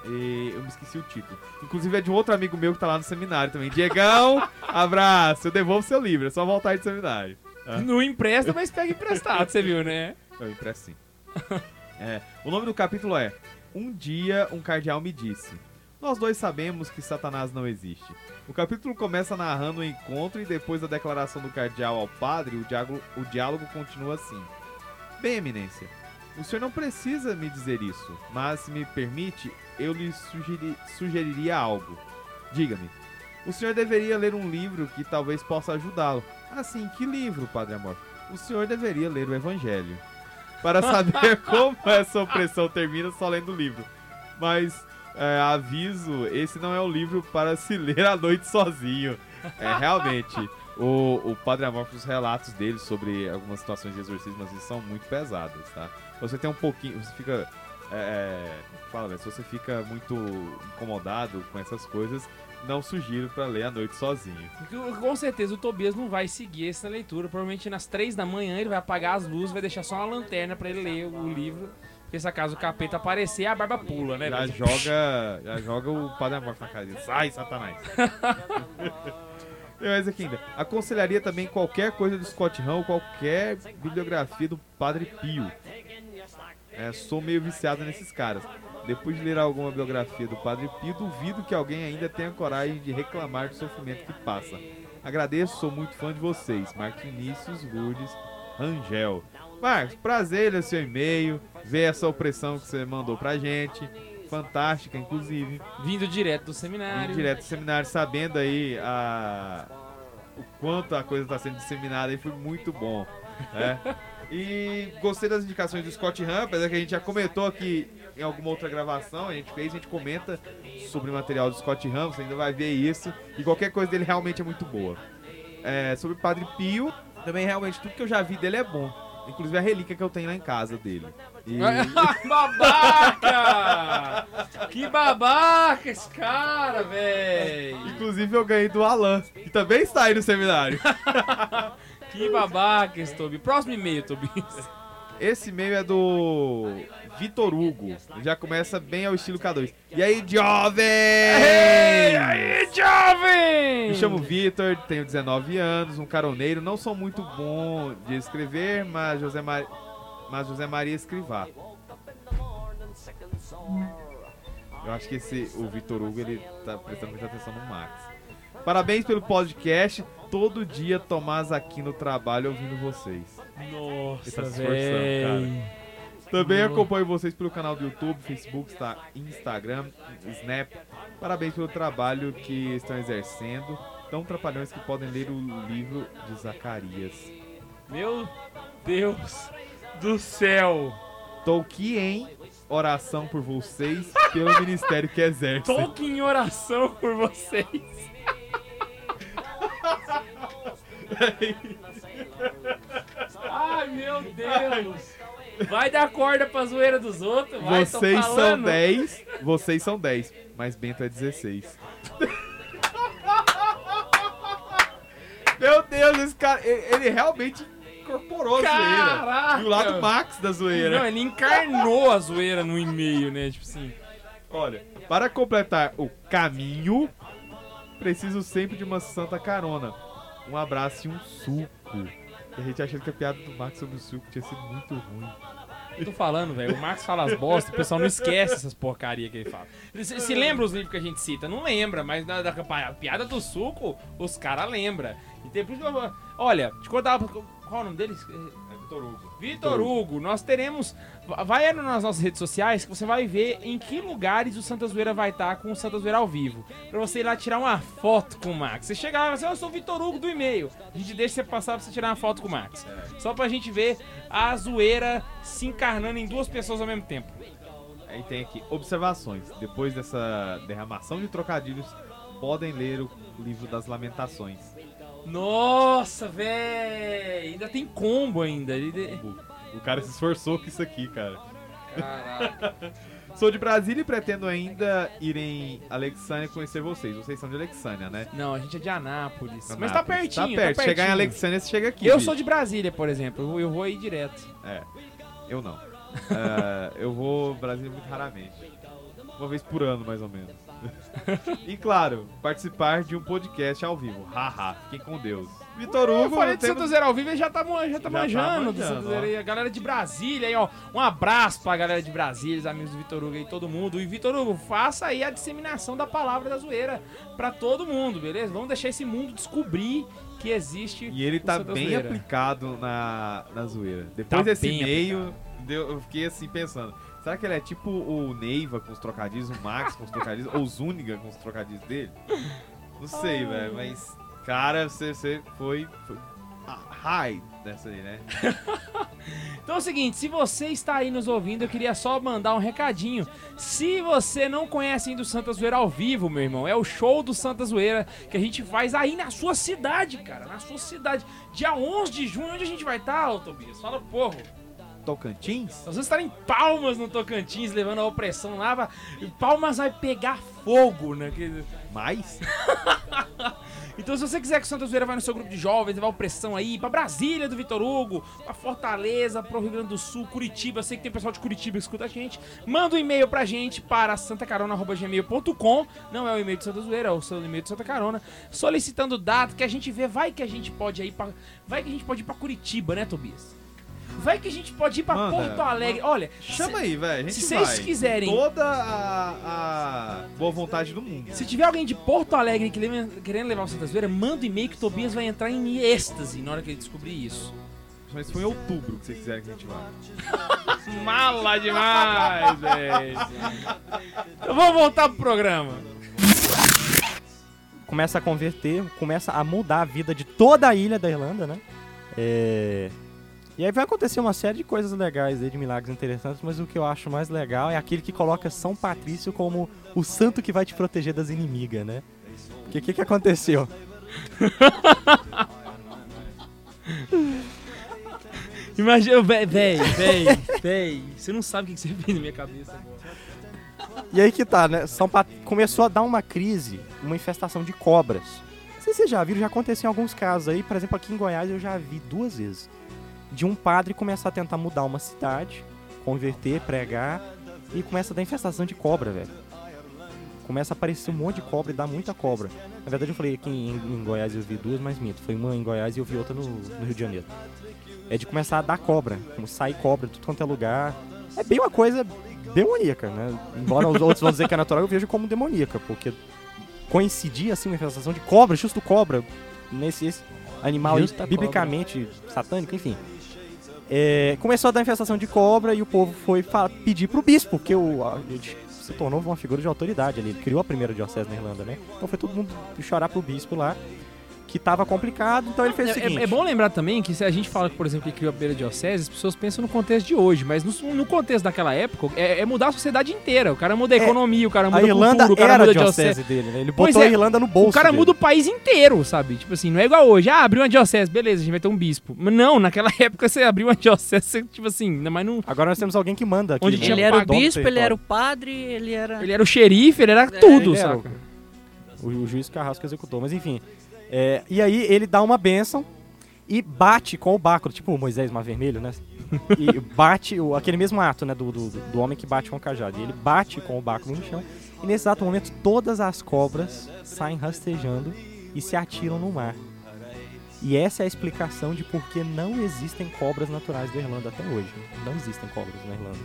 E eu me esqueci o título. Inclusive é de um outro amigo meu que tá lá no seminário também. Diegão, abraço. Eu devolvo seu livro, é só voltar aí do seminário. Ah.
Não empresta, mas pega emprestado, você viu, né?
Eu impresso sim. É, o nome do capítulo é Um dia um cardeal me disse. Nós dois sabemos que Satanás não existe. O capítulo começa narrando o encontro e depois da declaração do cardeal ao padre, o diálogo, o diálogo continua assim. Bem, eminência, o senhor não precisa me dizer isso, mas se me permite, eu lhe sugeri- sugeriria algo. Diga-me, o senhor deveria ler um livro que talvez possa ajudá-lo. Assim, que livro, Padre Amor? O senhor deveria ler o Evangelho. Para saber como essa opressão termina só lendo o livro. Mas, é, aviso, esse não é o livro para se ler à noite sozinho. É, realmente, o, o Padre Amorfo, os relatos dele sobre algumas situações de exorcismo assim, são muito pesadas, tá? Você tem um pouquinho, você fica... É, é, fala, né? Se você fica muito incomodado com essas coisas, não sugiro para ler à noite sozinho.
Com- certeza o Tobias não vai seguir essa leitura. Provavelmente nas três da manhã ele vai apagar as luzes, vai deixar só uma lanterna pra ele ler o livro. Porque se acaso o capeta aparecer, a barba pula, né?
Já
velho?
joga, já joga o Padre Amorfo na cara dele. Sai, Satanás! Tem mais aqui ainda. Aconselharia também qualquer coisa do Scott Hahn, qualquer bibliografia do Padre Pio. É, sou meio viciado nesses caras. Depois de ler alguma biografia do Padre Pio, duvido que alguém ainda tenha coragem de reclamar do sofrimento que passa. Agradeço, sou muito fã de vocês. Marcos Vinícius Lourdes Rangel. Marcos, prazer ler seu e-mail, ver essa opressão que você mandou pra gente. Fantástica, inclusive.
Vindo direto do seminário.
Vim direto do seminário, sabendo aí a... o quanto a coisa está sendo disseminada aí, foi muito bom. né? E gostei das indicações do Scott Hahn, apesar que a gente já comentou aqui em alguma outra gravação, a gente fez, a gente comenta sobre o material do Scott Hahn, você ainda vai ver isso, e qualquer coisa dele realmente é muito boa. É, sobre o Padre Pio, também realmente tudo que eu já vi dele é bom. Inclusive a relíquia que eu tenho lá em casa dele. E...
babaca! que babaca esse cara, véi!
Inclusive eu ganhei do Alan, que também está aí no seminário.
Que babaca esse Tobi. Próximo e-mail, Tobias.
Esse e-mail é do Vitor Hugo. Já começa bem ao estilo K2. E aí, jovem!
Ei, aí, jovem!
Me chamo Vitor, tenho 19 anos, um caroneiro. Não sou muito bom de escrever, mas José, Mar... mas José Maria escrivá. Eu acho que esse, o Vitor Hugo ele tá prestando muita atenção no Max. Parabéns pelo podcast. Todo dia Tomás aqui no trabalho ouvindo vocês.
Nossa,
tá
véi.
Também acompanho vocês pelo canal do YouTube, Facebook, Insta- Instagram, Snap. Parabéns pelo trabalho que estão exercendo. Tão trapalhões que podem ler o livro de Zacarias.
Meu Deus do céu.
Tô aqui em oração por vocês pelo ministério que exerce.
Tô aqui em oração por vocês. Ai, meu Deus. Vai dar corda pra zoeira dos outros. Vai,
Vocês são
falando.
10, vocês são 10, mas Bento é 16. Meu Deus, esse cara, ele, ele realmente incorporou a zoeira.
Caraca.
E o lado Max da zoeira.
Não, ele encarnou a zoeira no e-mail, né? Tipo assim.
Olha, para completar o caminho, preciso sempre de uma santa carona. Um abraço e um suco. E a gente achando que a piada do Max sobre o suco tinha sido muito ruim.
Tô falando, velho. O Marcos fala as bosta, o pessoal não esquece essas porcaria que ele fala. Se, se lembra os livros que a gente cita? Não lembra, mas da, da piada do suco, os caras lembram. E eu- olha, te contar. Qual é o nome deles?
Vitor Hugo.
Vitor Hugo, nós teremos. Vai nas nossas redes sociais que você vai ver em que lugares o Santa Zoeira vai estar com o Santa Zoeira ao vivo. Pra você ir lá tirar uma foto com o Max. Você chegar lá e falar, eu sou o Vitor Hugo do e-mail. A gente deixa você passar pra você tirar uma foto com o Max. Só pra gente ver a zoeira se encarnando em duas pessoas ao mesmo tempo.
Aí tem aqui, observações. Depois dessa derramação de trocadilhos, podem ler o livro das lamentações.
Nossa, véi! Ainda tem combo ainda. Ele-
O, cara se esforçou com isso aqui, cara.
Caraca.
Sou de Brasília e pretendo ainda ir em Alexânia conhecer vocês. Vocês são de Alexânia, né?
Não, a gente é de Anápolis. Mas tá
Anápolis.
pertinho,
Tá perto. Chegar em. Alexânia, você chega aqui.
Eu
bicho.
sou de Brasília, por exemplo. Eu- vou aí direto.
É, eu não. É, eu vou Brasília muito raramente. Uma vez por ano, mais ou menos. e claro, participar de um podcast ao vivo. Haha, fiquem com Deus. Vitor
Eu
Hugo,
falei de
temos-
Santos Zero ao vivo e já tá, já tá
Já tá
manjando do
manjando, ó.
aí. A galera de Brasília aí, ó. Um abraço pra galera de Brasília, os amigos do Vitor Hugo aí, todo mundo. E Vitor Hugo, faça aí a disseminação da palavra da zoeira pra todo mundo, beleza? Vamos deixar esse mundo descobrir que existe
E ele tá bem
Zoeira.
aplicado na, na zoeira. Depois
Tá
desse deu- eu fiquei assim pensando. Será que ele é tipo o Neiva com os trocadilhos, o Max com os trocadilhos, ou o Zuniga com os trocadilhos dele? Não sei, velho, mas, cara, você, você foi, foi high nessa aí, né?
Então é o seguinte, se você está aí nos ouvindo, eu queria só mandar um recadinho. Se você não conhece ainda o Santa Zoeira ao vivo, meu irmão, é o show do Santa Zoeira que a gente faz aí na sua cidade, cara, na sua cidade. Dia 11 de junho, onde a gente vai estar, ô Tobias? Fala povo.
Tocantins?
Nós vamos estar em Palmas, no Tocantins, levando a opressão lá. Palmas vai pegar fogo, né? Que-
Mais?
Então, se você quiser que o Santa Zoeira vai no seu grupo de jovens, levar opressão aí, pra Brasília do Vitor Hugo, pra Fortaleza, pro Rio Grande do Sul, Curitiba, sei que tem pessoal de Curitiba que escuta a gente, manda um e-mail pra gente para santacarona.gmail.com, não é o e-mail de Santa Zoeira, é o seu e-mail de Santa Carona, solicitando data que a gente vê, vai que a gente pode pra, vai que a gente pode ir pra Curitiba, né, Tobias? Vai que a gente pode ir pra
Manda,
Porto Alegre. Olha,
Chama aí, velho. A gente
se vocês
vai.
quiserem-
Com Toda a, a boa vontade do mundo.
Se tiver alguém de Porto Alegre que leve- querendo levar o Santa Zoeira, manda um e-mail que o Tobias vai entrar em êxtase na hora que ele descobrir isso.
Mas foi em outubro que vocês quiserem que a gente vá.
Mala demais, velho. Então vamos voltar pro programa.
começa a converter, começa a mudar a vida de toda a ilha da Irlanda, né? É, E aí vai acontecer uma série de coisas legais aí, de milagres interessantes, mas o que eu acho mais legal é aquele que coloca São Patrício como o santo que vai te proteger das inimigas, né? Porque o que, que aconteceu?
Imagina, véi, véi, véi, véi. Você não sabe o que você fez na minha cabeça agora.
E aí que tá, né? São Pat... Começou a dar uma crise, uma infestação de cobras. Não sei se vocês já viram, já aconteceu em alguns casos aí. Por exemplo, aqui em Goiás eu já vi duas vezes. De um padre começar a tentar mudar uma cidade, converter, pregar, e começa a dar infestação de cobra, velho. Começa a aparecer um monte de cobra e dá muita cobra. Na verdade eu falei aqui em, em Goiás eu vi duas, mas minto. Foi uma em Goiás e eu vi outra no, no Rio de Janeiro. É de começar a dar cobra, como sair cobra de tudo quanto é lugar. É bem uma coisa demoníaca, né? Embora os outros vão dizer que é natural, eu vejo como demoníaca, porque coincidir assim uma infestação de cobra, justo cobra, nesse esse animal aí, biblicamente satânico, enfim. É, começou a dar infestação de cobra e o povo foi pedir pro bispo, porque o, a- ele se tornou uma figura de autoridade ali. Ele criou a primeira diocese na Irlanda, né? Então foi todo mundo chorar pro bispo lá, que tava complicado, então ele fez o
É,
seguinte.
é- é bom lembrar também que se a gente fala, por exemplo, que criou a primeira diocese, as pessoas pensam no contexto de hoje, mas no, no contexto daquela época é, é mudar a sociedade inteira. O cara muda a
É,
economia, o cara muda
a Irlanda
cultura, o cara
era a
muda a
diocese,
diocese.
dele, né? Ele botou
é,
a Irlanda no bolso
O cara
dele.
muda o país inteiro, sabe? Tipo assim, não é igual hoje. Ah, abriu uma diocese, beleza, a gente vai ter um bispo. Mas não, naquela época você abriu uma diocese, você, tipo assim, ainda mais não.
Agora nós temos alguém que manda aqui.
Onde
né?
tinha
Ele era o bispo, ele era o padre, ele era.
Ele era o xerife, ele era tudo,
ele era? O, o juiz Carrasco executou, mas enfim. É, e aí ele dá uma benção e bate com o báculo, tipo o Moisés Mar Vermelho, né? E bate, o, aquele mesmo ato, né, do, do, do homem que bate com o cajado. E ele bate com o báculo no chão. E nesse exato momento, todas as cobras saem rastejando e se atiram no mar. E essa é a explicação de por que não existem cobras naturais da Irlanda até hoje. Não existem cobras na Irlanda.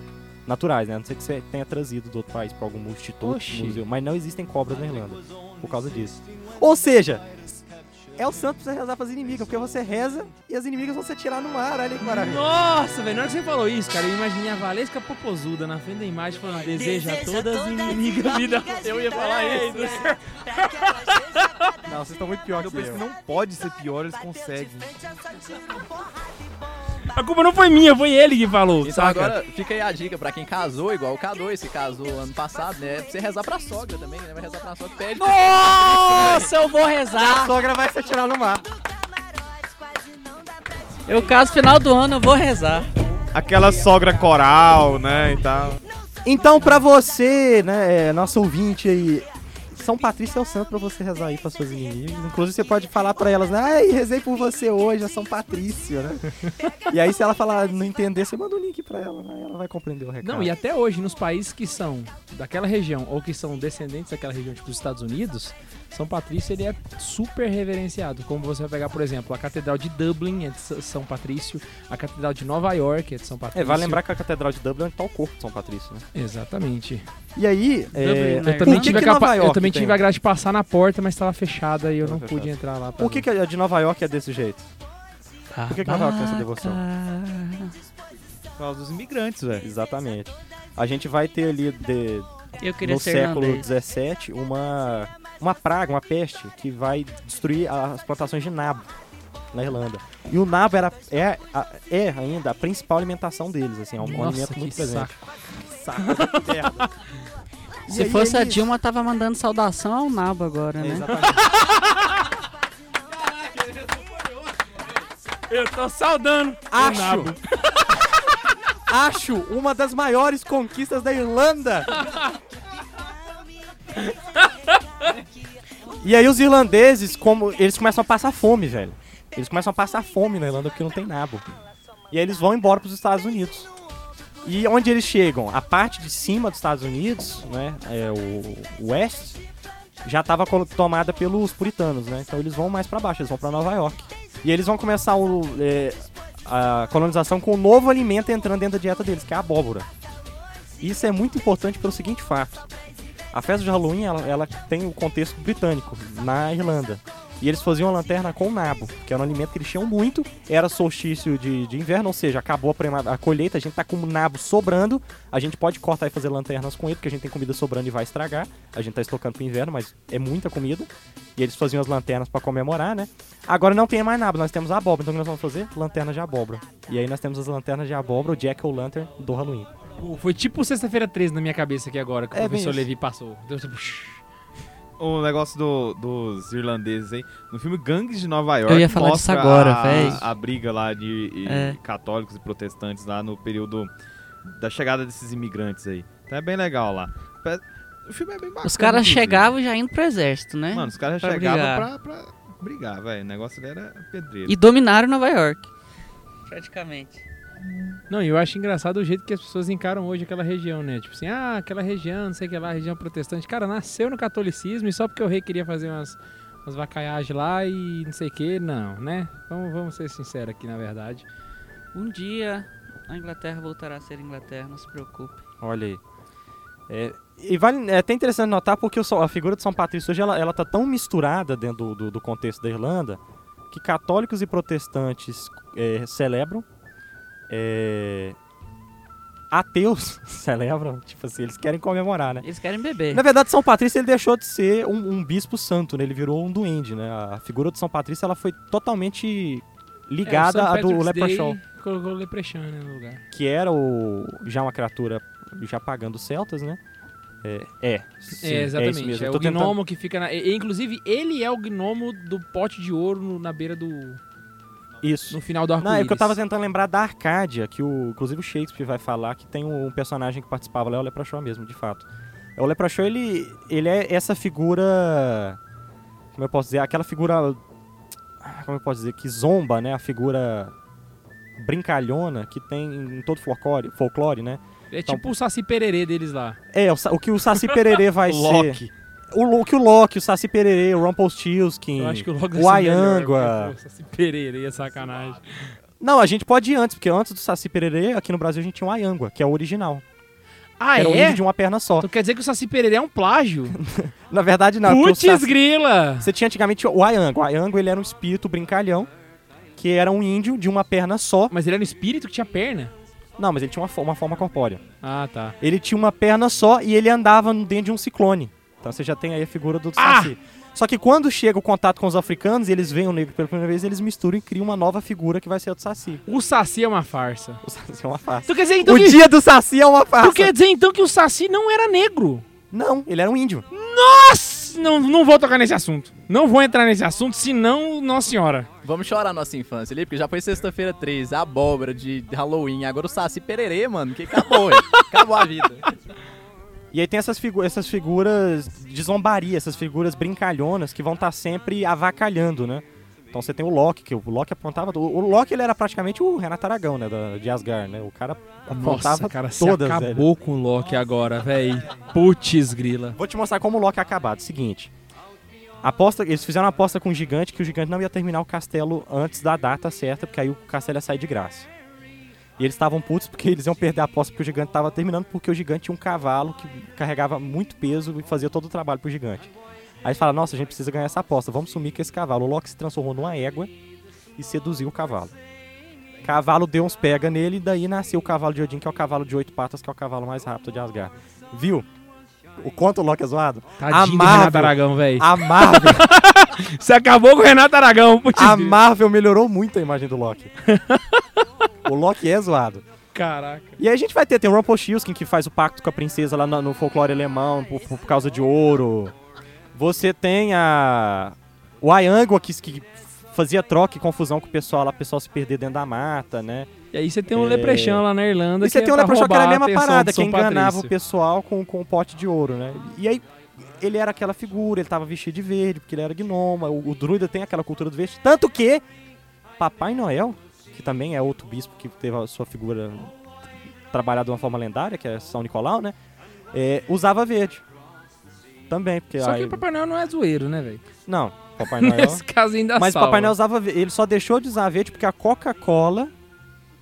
Naturais, né? A não ser que você tenha trazido do outro país para algum instituto, museu. Mas não existem cobras na Irlanda por causa disso. Ou seja, é o santo pra você rezar pras inimigas, porque você reza e as inimigas vão se atirar no mar. Olha que maravilha.
Nossa, velho, na hora que você falou isso, cara, eu imaginei a Valesca Popozuda na frente da imagem falando: deseja a todas as inimigas vida. Eu ia falar isso.
Não, vocês estão muito pior
Eu
que
penso
eu.
que não pode ser pior, eles conseguem.
A culpa não foi minha, foi ele que falou.
Então
saca?
agora fica aí a dica pra quem casou, igual o K2 se casou ano passado, né? Pra você rezar pra sogra também, né? Vai rezar pra sogra, pede.
Nossa, eu vou
A
rezar.
sogra vai se atirar no mar.
Eu caso final do ano, eu vou rezar.
Aquela sogra coral, né, e tal.
Então, pra você, né, é, nosso ouvinte aí, São Patrício é o santo pra você rezar aí pra suas inimigas. Inclusive, você pode falar pra elas, né? Ai, rezei por você hoje, é São Patrício, né? e aí, se ela falar, não entender, você manda o link pra ela, né? Ela vai compreender o recado.
Não, e até hoje, nos países que são daquela região ou que são descendentes daquela região, tipo os Estados Unidos, São Patrício ele é super reverenciado. Como você vai pegar, por exemplo, a Catedral de Dublin é de São Patrício, a Catedral de Nova York é de São Patrício.
É, vale lembrar que a Catedral de Dublin é onde tá o corpo de São Patrício, né?
Exatamente.
E aí, é,
né?
Eu também
que
tive, a,
que
capa- eu também? Tive a graça de passar na porta, mas estava fechada e eu
Tava
não pude entrar lá.
Por que, que a de Nova York é desse jeito? Por que que Nova York tem essa devoção?
Por causa dos imigrantes, velho.
Exatamente. A gente vai ter ali de-
Eu queria
no
ser
século. XVII uma, uma praga, uma peste que vai destruir as plantações de nabo na Irlanda. E o nabo era, é, é ainda a principal alimentação deles, assim, é um,
Nossa,
alimento
que
muito presente.
saco.
Saco de merda.
Se
aí
fosse a
eles-
Dilma, tava mandando saudação ao nabo agora,
É,
né?
exatamente.
Eu tô saudando. o
Acho,
nabo.
acho uma das maiores conquistas da Irlanda. E aí os irlandeses, como eles começam a passar fome, velho. Eles começam a passar fome na Irlanda porque não tem nabo. E aí eles vão embora pros Estados Unidos. E onde eles chegam? A parte de cima dos Estados Unidos, né, é o West, já estava tomada pelos puritanos, né? Então eles vão mais pra baixo, eles vão pra Nova York. E eles vão começar o, é, a colonização com um novo alimento entrando dentro da dieta deles, que é a abóbora. Isso é muito importante pelo seguinte fato. A festa de Halloween, ela, ela tem o contexto britânico, na Irlanda. E eles faziam a lanterna com nabo, que era um alimento que eles tinham muito. Era solstício de, de inverno, ou seja, acabou a, prema- a colheita, a gente tá com o nabo sobrando. A gente pode cortar e fazer lanternas com ele, porque a gente tem comida sobrando e vai estragar. A gente tá estocando pro inverno, mas é muita comida. E eles faziam as lanternas para comemorar, né? Agora não tem mais nabo, nós temos a abóbora. Então o que nós vamos fazer? Lanternas de abóbora. E aí nós temos as lanternas de abóbora, o Jack o Lantern do Halloween.
Foi tipo sexta-feira 13 na minha cabeça aqui agora, que o
É,
professor. Levi passou. Deu tipo...
O negócio do- dos irlandeses aí. No filme Gangues de Nova York.
Eu ia falar disso agora,
a,
véi.
A briga lá de e-
É.
católicos e protestantes lá no período da chegada desses imigrantes aí. Então é bem legal lá. O filme é bem bacana.
Os caras chegavam já indo pro exército, né?
Mano, os caras
pra
chegavam
brigar.
pra, pra brigar, velho. O negócio ali era pedreiro.
E dominaram Nova York. Praticamente.
Não, e eu acho engraçado o jeito que as pessoas encaram hoje aquela região, né? Tipo assim, ah, aquela região, não sei o que lá, região protestante. Cara, nasceu no catolicismo e só porque o rei queria fazer umas, umas vacaiagens lá e não sei o que, não, né? Vamos, vamos ser sinceros aqui, na verdade.
Um dia a Inglaterra voltará a ser Inglaterra, não se preocupe.
Olha aí. É, e vale, é até interessante notar porque o a figura de São Patrício hoje ela, ela tá tão misturada dentro do, do- do contexto da Irlanda que católicos e protestantes é, celebram, é, ateus celebram, tipo assim, eles querem comemorar, né?
Eles querem beber.
Na verdade, São Patrício ele deixou de ser um, um bispo santo, né? Ele virou um duende, né? A figura de São Patrício ela foi totalmente ligada
É,
à do Leprechaun
Colocou o Leprechaun né, no lugar.
que era o já uma criatura já pagando celtas, né? É, é, sim,
é, exatamente.
isso mesmo.
É, o
tentando-
gnomo que fica na. inclusive, ele é o gnomo do pote de ouro na beira do.
Isso.
No final do arco
Não, é que eu tava tentando lembrar da Arcádia, que o, inclusive o Shakespeare vai falar que tem um personagem que participava lá, é o Leprechaun mesmo, de fato. É, O Leprechaun, ele, ele é essa figura, como eu posso dizer, aquela figura, ah, como eu posso dizer, que zomba, né, a figura brincalhona que tem em todo folclore, folclore né?
É
Então-
tipo o Saci Pererê deles lá.
É, o, o que o Saci Pererê vai ser... O, Lo- que o Loki, o Saci Pererê, o Rumpelstiltskin,
o
o Ayangua...
Saci Pererê é sacanagem.
Não, a gente pode ir antes, porque antes do Saci Pererê, aqui no Brasil a gente tinha o Ayangua, que é o original.
Ah,
era um
é?
índio de uma perna só.
Então quer dizer que o Saci Pererê é um plágio?
Na verdade, não. o
Putz
Saci-
grila!
Você tinha antigamente o Ayango. O Ayango ele era um espírito brincalhão, que era um índio de uma perna só.
Mas ele era um espírito que tinha perna?
Não, mas ele tinha uma, uma forma corpórea.
Ah, tá.
Ele tinha uma perna só e ele andava dentro de um ciclone. Então você já tem aí a figura do
Ah!
Saci. Só que quando chega o contato com os africanos e eles veem o negro pela primeira vez, eles misturam e criam uma nova figura que vai ser a do Saci.
O Saci é uma farsa.
O Saci é uma farsa.
Tu quer dizer então
o
que...
dia do Saci é uma farsa.
Tu quer dizer então que o Saci não era negro?
Não, ele era um índio.
Nossa! Não, não vou tocar nesse assunto. Não vou entrar nesse assunto, senão, nossa senhora.
Vamos chorar nossa infância ali, porque já foi sexta-feira 13, a abóbora de Halloween. Agora o Saci Pererê, mano, que acabou, hein? Acabou a vida.
E aí tem essas, figu essas figuras de zombaria, essas figuras brincalhonas que vão estar sempre avacalhando, né? Então você tem o Loki, que o Loki apontava. O, Loki ele era praticamente o Renato Aragão, né? Da, de Asgard, né? O cara apontava
Nossa, cara,
todas,
você acabou com o Loki agora, velho. Putz, grila.
Vou te mostrar como o Loki é acabado. Seguinte. Aposta, eles fizeram uma aposta com o gigante que o gigante não ia terminar o castelo antes da data certa, porque aí o castelo ia sair de graça. E eles estavam putos porque eles iam perder a aposta porque o gigante estava terminando, porque o gigante tinha um cavalo que carregava muito peso e fazia todo o trabalho pro gigante. Aí eles falaram, nossa, a gente precisa ganhar essa aposta, vamos sumir com esse cavalo. O Loki se transformou numa égua e seduziu o cavalo. Cavalo deu uns pega nele e daí nasceu o cavalo de Odin, que é o cavalo de oito patas, que é o cavalo mais rápido de Asgard. Viu? O quanto o Loki é zoado?
Tadinho do
Amável.
Renato Aragão, velho.
A Marvel,
Você acabou com o Renato Aragão, putz.
a. Marvel melhorou muito a imagem do Loki. o Loki é zoado.
Caraca.
E aí a gente vai ter, tem o Rumpelstiltskin que faz o pacto com a princesa lá no, no folclore alemão por, por causa de ouro. Você tem a o Ayangua que, que fazia troca e confusão com o pessoal lá, o pessoal se perder dentro da mata, né?
E aí você tem um
É.
leprechaun lá na Irlanda
E você tem o
é pra
Leprechaun que era a mesma parada, que enganava
Patrício.
o pessoal com, com o pote de ouro, né? E aí ele era aquela figura, ele tava vestido de verde, porque ele era gnoma, o, o druida tem aquela cultura do verde. Tanto que Papai Noel, que também é outro bispo que teve a sua figura trabalhada de uma forma lendária, que é São Nicolau, né? É, usava verde. Também, porque
Só
aí...
que o Papai Noel não é zoeiro, né, velho?
Não, Papai Noel...
Nesse caso ainda
Mas o. Papai Noel usava verde. Ele só deixou de usar verde porque a Coca-Cola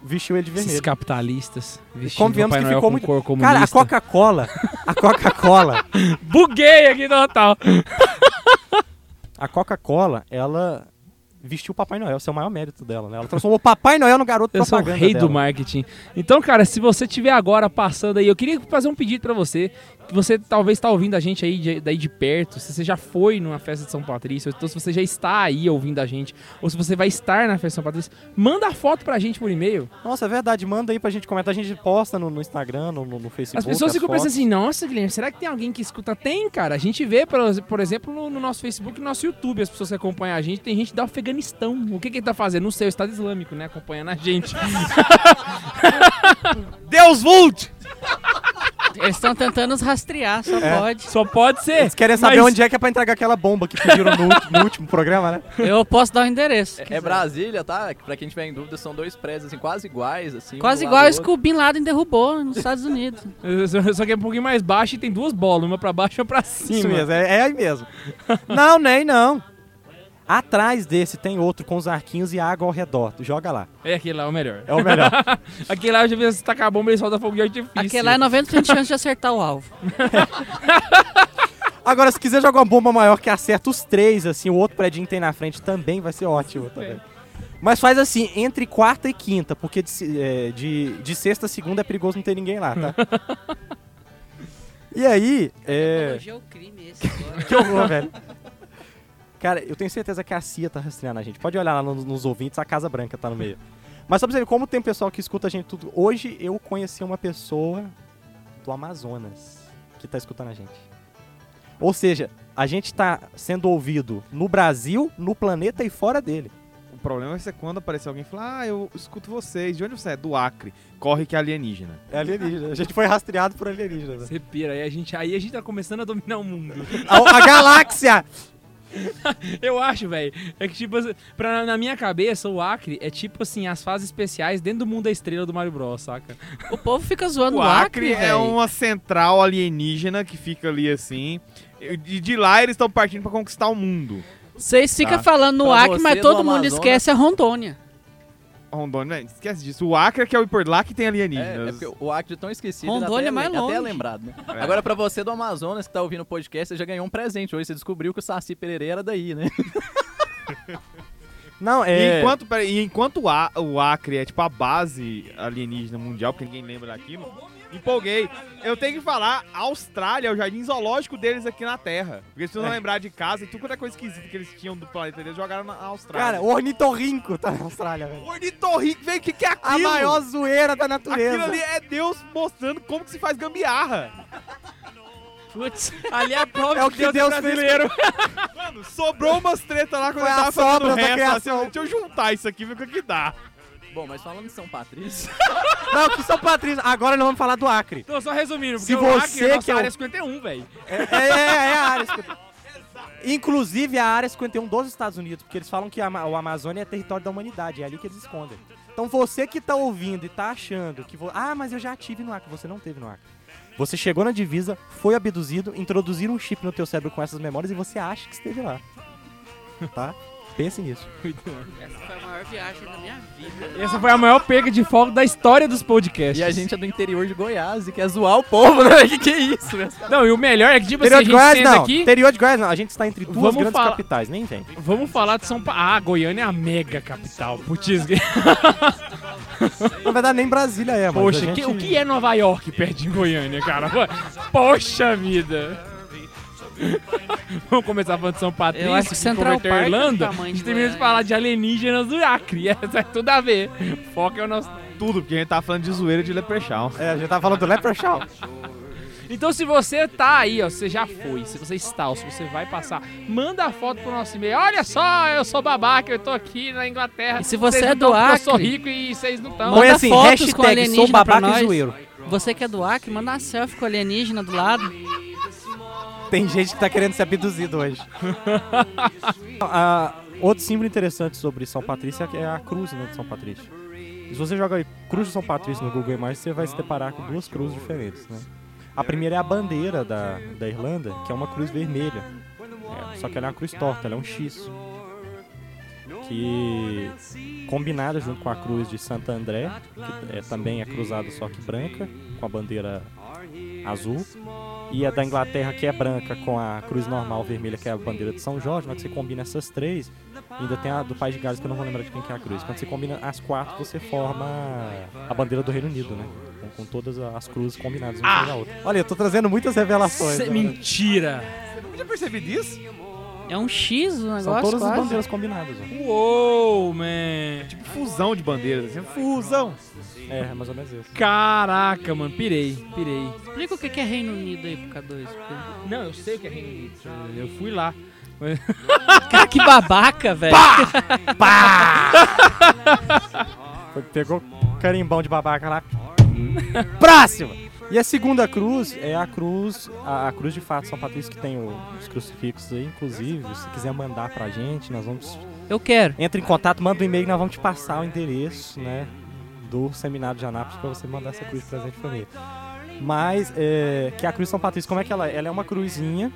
vestiu ele de
Esses
vermelho.
capitalistas vestindo Papai
que
Noel
ficou
com
muito-
cor comunista.
Cara, a Coca-Cola, a Coca-Cola,
Buguei aqui total.
a Coca-Cola, ela vestiu o Papai Noel, esse é o maior mérito dela, né? Ela transformou o Papai Noel no garoto
Eu sou o
propaganda
rei
dela.
do marketing. Então, cara, se você estiver agora passando aí, eu queria fazer um pedido pra você. Que você talvez tá ouvindo a gente aí de, daí de perto. Se você já foi numa festa de São Patrício, então se você já está aí ouvindo a gente, ou se você vai estar na festa de São Patrício, manda a foto pra gente por e-mail.
Nossa, é verdade, manda aí pra gente comentar, a gente posta no, no Instagram, no, no- Facebook.
As pessoas ficam
fotos.
pensando assim, nossa, Guilherme, será que tem alguém que escuta? Tem, cara. A gente vê, por, por exemplo, no, no nosso Facebook e no nosso YouTube, as pessoas que acompanham a gente, tem gente do Afeganistão. O que, que ele tá fazendo? Não sei, o Estado Islâmico, né? Acompanhando a gente.
Deus Vult!
Eles estão tentando nos rastrear, só
É.
pode.
Só pode ser.
Eles querem saber
Mas-
onde é que é pra entregar aquela bomba que pediram no, no último programa, né?
Eu posso dar o endereço. se
É, é. Brasília, tá? Pra quem tiver em dúvida, são dois prédios, assim, quase iguais, assim. um
Quase isso
do
que o Bin Laden derrubou nos Estados Unidos.
Só- Só que é um pouquinho mais baixo e tem duas bolas, uma pra baixo e uma pra cima.
Isso mesmo, é, é aí mesmo. não, nem não. Atrás desse tem outro com os arquinhos e água ao redor. Tu joga lá.
É aquele lá é o melhor.
É o melhor.
Aquele lá, eu já vi se tacar a bomba, ele solta fogo de artifício.
Aquele lá é 90% de chance de acertar o alvo.
Agora, se quiser jogar uma bomba maior que acerta os três, assim, o outro predinho que tem na frente também vai ser ótimo também. Mas faz assim, entre quarta e quinta, porque de, é, de, de sexta a segunda é perigoso não ter ninguém lá, tá? e aí, é...
ao crime esse agora.
Que horror, velho. Cara, eu tenho certeza que a CIA tá rastreando a gente. Pode olhar lá nos, nos ouvintes, a Casa Branca tá no meio. Mas só pra você ver como tem pessoal que escuta a gente tudo. Hoje eu conheci uma pessoa do Amazonas que tá escutando a gente. Ou seja, a gente tá sendo ouvido no Brasil, no planeta e fora dele.
O problema vai ser quando aparecer alguém e falar, ah, eu escuto vocês. De onde você é? Do Acre. Corre que é alienígena.
É alienígena. A gente foi rastreado por alienígena.
Você pira, aí a, gente, aí a gente tá começando a dominar o mundo.
A, a galáxia!
Eu acho, velho. É que, tipo, assim, pra, na minha cabeça, o Acre é tipo assim, as fases especiais dentro do mundo da estrela do Mario Bros, saca?
O povo fica zoando
O
o Acre,
Acre é uma central alienígena que fica ali assim. E de lá eles estão partindo pra conquistar o mundo.
Vocês ficam
Tá.
falando no
Pra
Acre,
você
mas
do
todo mundo
Amazonas-
esquece a Rondônia.
Rondônia, né? esquece disso. O Acre é que é o por lá que tem
É,
alienígenas.
é porque o Acre é tão esquecido,
Rondônia é mais
até, até
longe.
lembrado, né?
É.
Agora, pra você do Amazonas que tá ouvindo o podcast, você já ganhou um presente hoje. Você descobriu que o Saci Pereira era daí, né?
Não,
E
é.
enquanto, peraí, e enquanto o, A- o Acre é tipo a base alienígena mundial, porque ninguém lembra daquilo, empolguei. Eu tenho que falar, a Austrália é o jardim zoológico deles aqui na Terra. Porque eles precisam
É.
lembrar de casa e tudo quanto é coisa esquisita que eles tinham do planeta deles, jogaram na Austrália.
Cara, o ornitorrinco tá na Austrália, velho.
ornitorrinco, velho, o que, que é
A
aquilo?
maior zoeira da natureza.
Aquilo ali é Deus mostrando como que se faz gambiarra.
Putz,
Ali é a prova
É o que Deus fez
brasileiro.
Mano, sobrou umas tretas lá quando
Foi
eu
a
tava fazendo
sobra
o
da
resto.
criação.
Assim, deixa eu juntar isso aqui e ver o que que dá.
Bom, mas falando de São Patrício,
Não, que São Patrício. Agora nós vamos falar do Acre.
Então, só resumindo, porque
Se
o
você
Acre é nossa
que é o-
área 51, velho.
É, é, é a área 51. Inclusive a área 51 dos Estados Unidos, porque eles falam que a, Ama- o Amazônia é território da humanidade, é ali que eles escondem. Então você que tá ouvindo e tá achando que... vo- Ah, mas eu já tive no Acre. Você não teve no Acre. Você chegou na divisa, foi abduzido, introduziram um chip no teu cérebro com essas memórias e você acha que esteve lá. Tá? Pense nisso.
Essa foi a maior viagem da minha vida.
Essa foi a maior perda de foco da história dos podcasts.
e a gente é do interior de Goiás e quer zoar o povo, né? Que que é isso, né?
Não, e o melhor é que, tipo assim,
Interior
a
de
gente
Goiás não.
aqui...
Interior de Goiás não. A gente está entre duas
Vamos
grandes
falar-
capitais. Nem vem.
Vamos falar de São Paulo. Ah, Goiânia é a mega capital. Putz,
Na verdade, nem Brasília é, mas
poxa,
gente...
que- o que é Nova York perto de Goiânia, cara? Poxa vida. Vamos começar falando de São Patrício,
Eu acho que Central Park é
Irlanda.
tamanho
A
de
gente termina de falar de alienígenas do Acre. Essa é tudo a ver. Foco é o nosso...
Tudo, porque a gente tá falando de zoeira de Leprechaun.
É, a gente tá falando do Leprechaun.
Então, se você tá aí, ó, você já foi, se você está, ou se você vai passar, manda a foto pro nosso e-mail. Olha só, eu sou babaca, eu tô aqui na Inglaterra.
E se você é do
porque Eu
Acre,
sou rico e vocês não estão.
Manda
Põe assim,
fotos com
hashtag
alienígena
sou babaca
pra
e
nós.
zoeiro.
Você que é do Acre, manda uma selfie com o alienígena do lado.
Tem gente que tá querendo ser abduzido hoje. Ah, outro símbolo interessante sobre São Patrício é é a cruz né, de São Patrício. Se você joga Cruz de São Patrício no Google Imagens, você vai se deparar com duas cruzes diferentes. Né? A primeira é a bandeira da, da Irlanda, que é uma cruz vermelha. É, só que ela é uma cruz torta, ela é um X. Que combinada junto com a cruz de Santo André, que é, também é cruzada só que branca, com a bandeira azul. E a da Inglaterra, que é branca, com a cruz normal vermelha, que é a bandeira de São Jorge. Na hora que você combina essas três, ainda tem a do País de Gales, que eu não vou lembrar de quem que é a cruz. Quando você combina as quatro, você forma a bandeira do Reino Unido, né? Com, com todas as cruzes combinadas uma
Ah!
com a outra. Olha, eu tô trazendo muitas revelações.
Cê-
né?
mentira.
Não tinha percebido isso?
É um X o negócio
São todas as
quase.
bandeiras combinadas. ó.
Uou, man.
Tipo fusão de bandeiras, assim, fusão.
É, é mais ou menos isso.
Caraca, mano, pirei, pirei.
Explica o que é Reino Unido aí pro K2. porque-
Não, eu sei o que é Reino Unido. Eu fui lá.
Cara, que babaca, velho.
Foi- Pegou carimbão de babaca lá. Próximo! E a segunda cruz é a cruz, a, a cruz de fato São Patrício que tem o- os crucifixos aí, inclusive, se quiser mandar pra gente, nós vamos
Eu quero.
Entra em contato, manda um e-mail que nós vamos te passar o endereço, né? Do Seminário de Anápolis pra você mandar essa cruz de presente pra mim. Mas, é, que a cruz São Patrício, como é que ela é? Ela é uma cruzinha,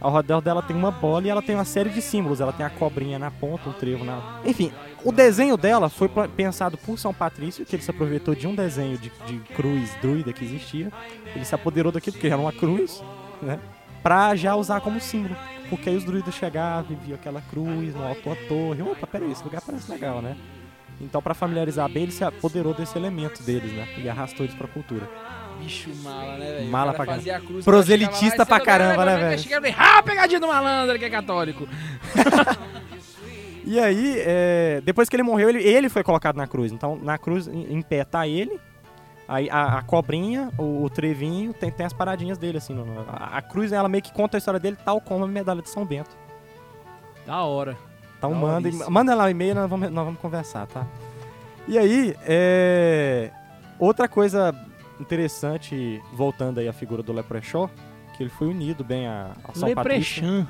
ao redor dela tem uma bola e ela tem uma série de símbolos. Ela tem a cobrinha na ponta, um trevo na... Enfim, o desenho dela foi pensado por São Patrício, que ele se aproveitou de um desenho de, de cruz druida que existia. Ele se apoderou daquilo, porque era uma cruz, né? Pra já usar como símbolo. Porque aí os druidas chegavam e viam aquela cruz no alto da torre. Opa, peraí, esse lugar parece legal, né? Então, pra familiarizar bem, ele se apoderou desse elemento deles, né? E arrastou eles pra cultura.
Bicho mala, né, velho?
Mala pra
fazia a cruz,
Proselitista
lá,
pra caramba, né, velho?
Ah, pegadinha do malandro, que é católico.
E aí, é, depois que ele morreu, ele, ele foi colocado na cruz. Então, na cruz, em, em pé, tá ele. Aí a, a cobrinha, o, o trevinho, tem, tem as paradinhas dele, assim. no- a, a cruz, ela meio que conta a história dele, tal como a medalha de São Bento.
Da hora.
Então
Da
manda, manda lá o e-mail, nós vamos, nós vamos conversar, tá? E aí, é, outra coisa interessante, voltando aí à figura do Leprechaun, que ele foi unido bem a, a São Patrício.
Leprechan.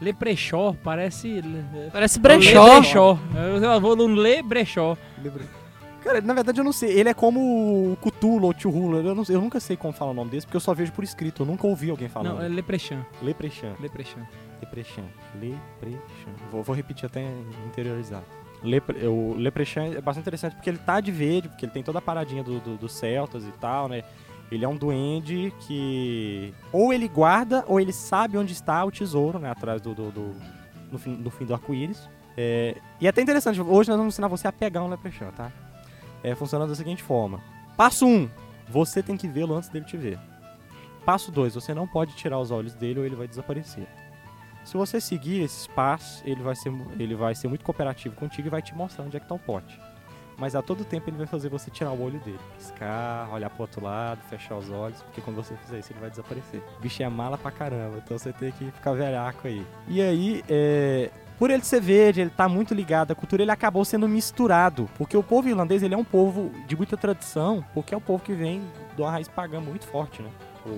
Leprechó, parece...
Parece brechó.
Lebrechó. Eu vou no Lebrechó.
Cara, na verdade eu não sei, ele é como o Cthulhu ou Tchurrula, eu, não- eu nunca sei como falar o nome desse, porque eu só vejo por escrito, eu nunca ouvi alguém falando.
Não, é Leprechan.
Leprechaun.
Leprechã.
Leprechaun. Leprechaun. Vou, vou repetir até interiorizar. Lepre, o Leprechaun é bastante interessante porque ele tá de verde, porque ele tem toda a paradinha do, do- dos celtas e tal, né? Ele é um duende que ou ele guarda ou ele sabe onde está o tesouro, né? Atrás do, do, do- no, fim, no fim do arco-íris. É, e é até interessante, hoje nós vamos ensinar você a pegar um Leprechaun, tá? É, funciona da seguinte forma. Passo 1, um, você tem que vê-lo antes dele te ver. Passo 2, você não pode tirar os olhos dele ou ele vai desaparecer. Se você seguir esses passos, ele vai ser, ele vai ser muito cooperativo contigo e vai te mostrar onde é que tá o pote. Mas a todo tempo ele vai fazer você tirar o olho dele. Piscar, olhar pro outro lado, fechar os olhos, porque quando você fizer isso ele vai desaparecer. O bicho é mala pra caramba, então você tem que ficar velhaco aí. E aí, é, por ele ser verde, ele tá muito ligado à cultura, ele acabou sendo misturado. Porque o povo irlandês, ele é um povo de muita tradição, porque é um povo que vem de uma raiz pagã muito forte, né?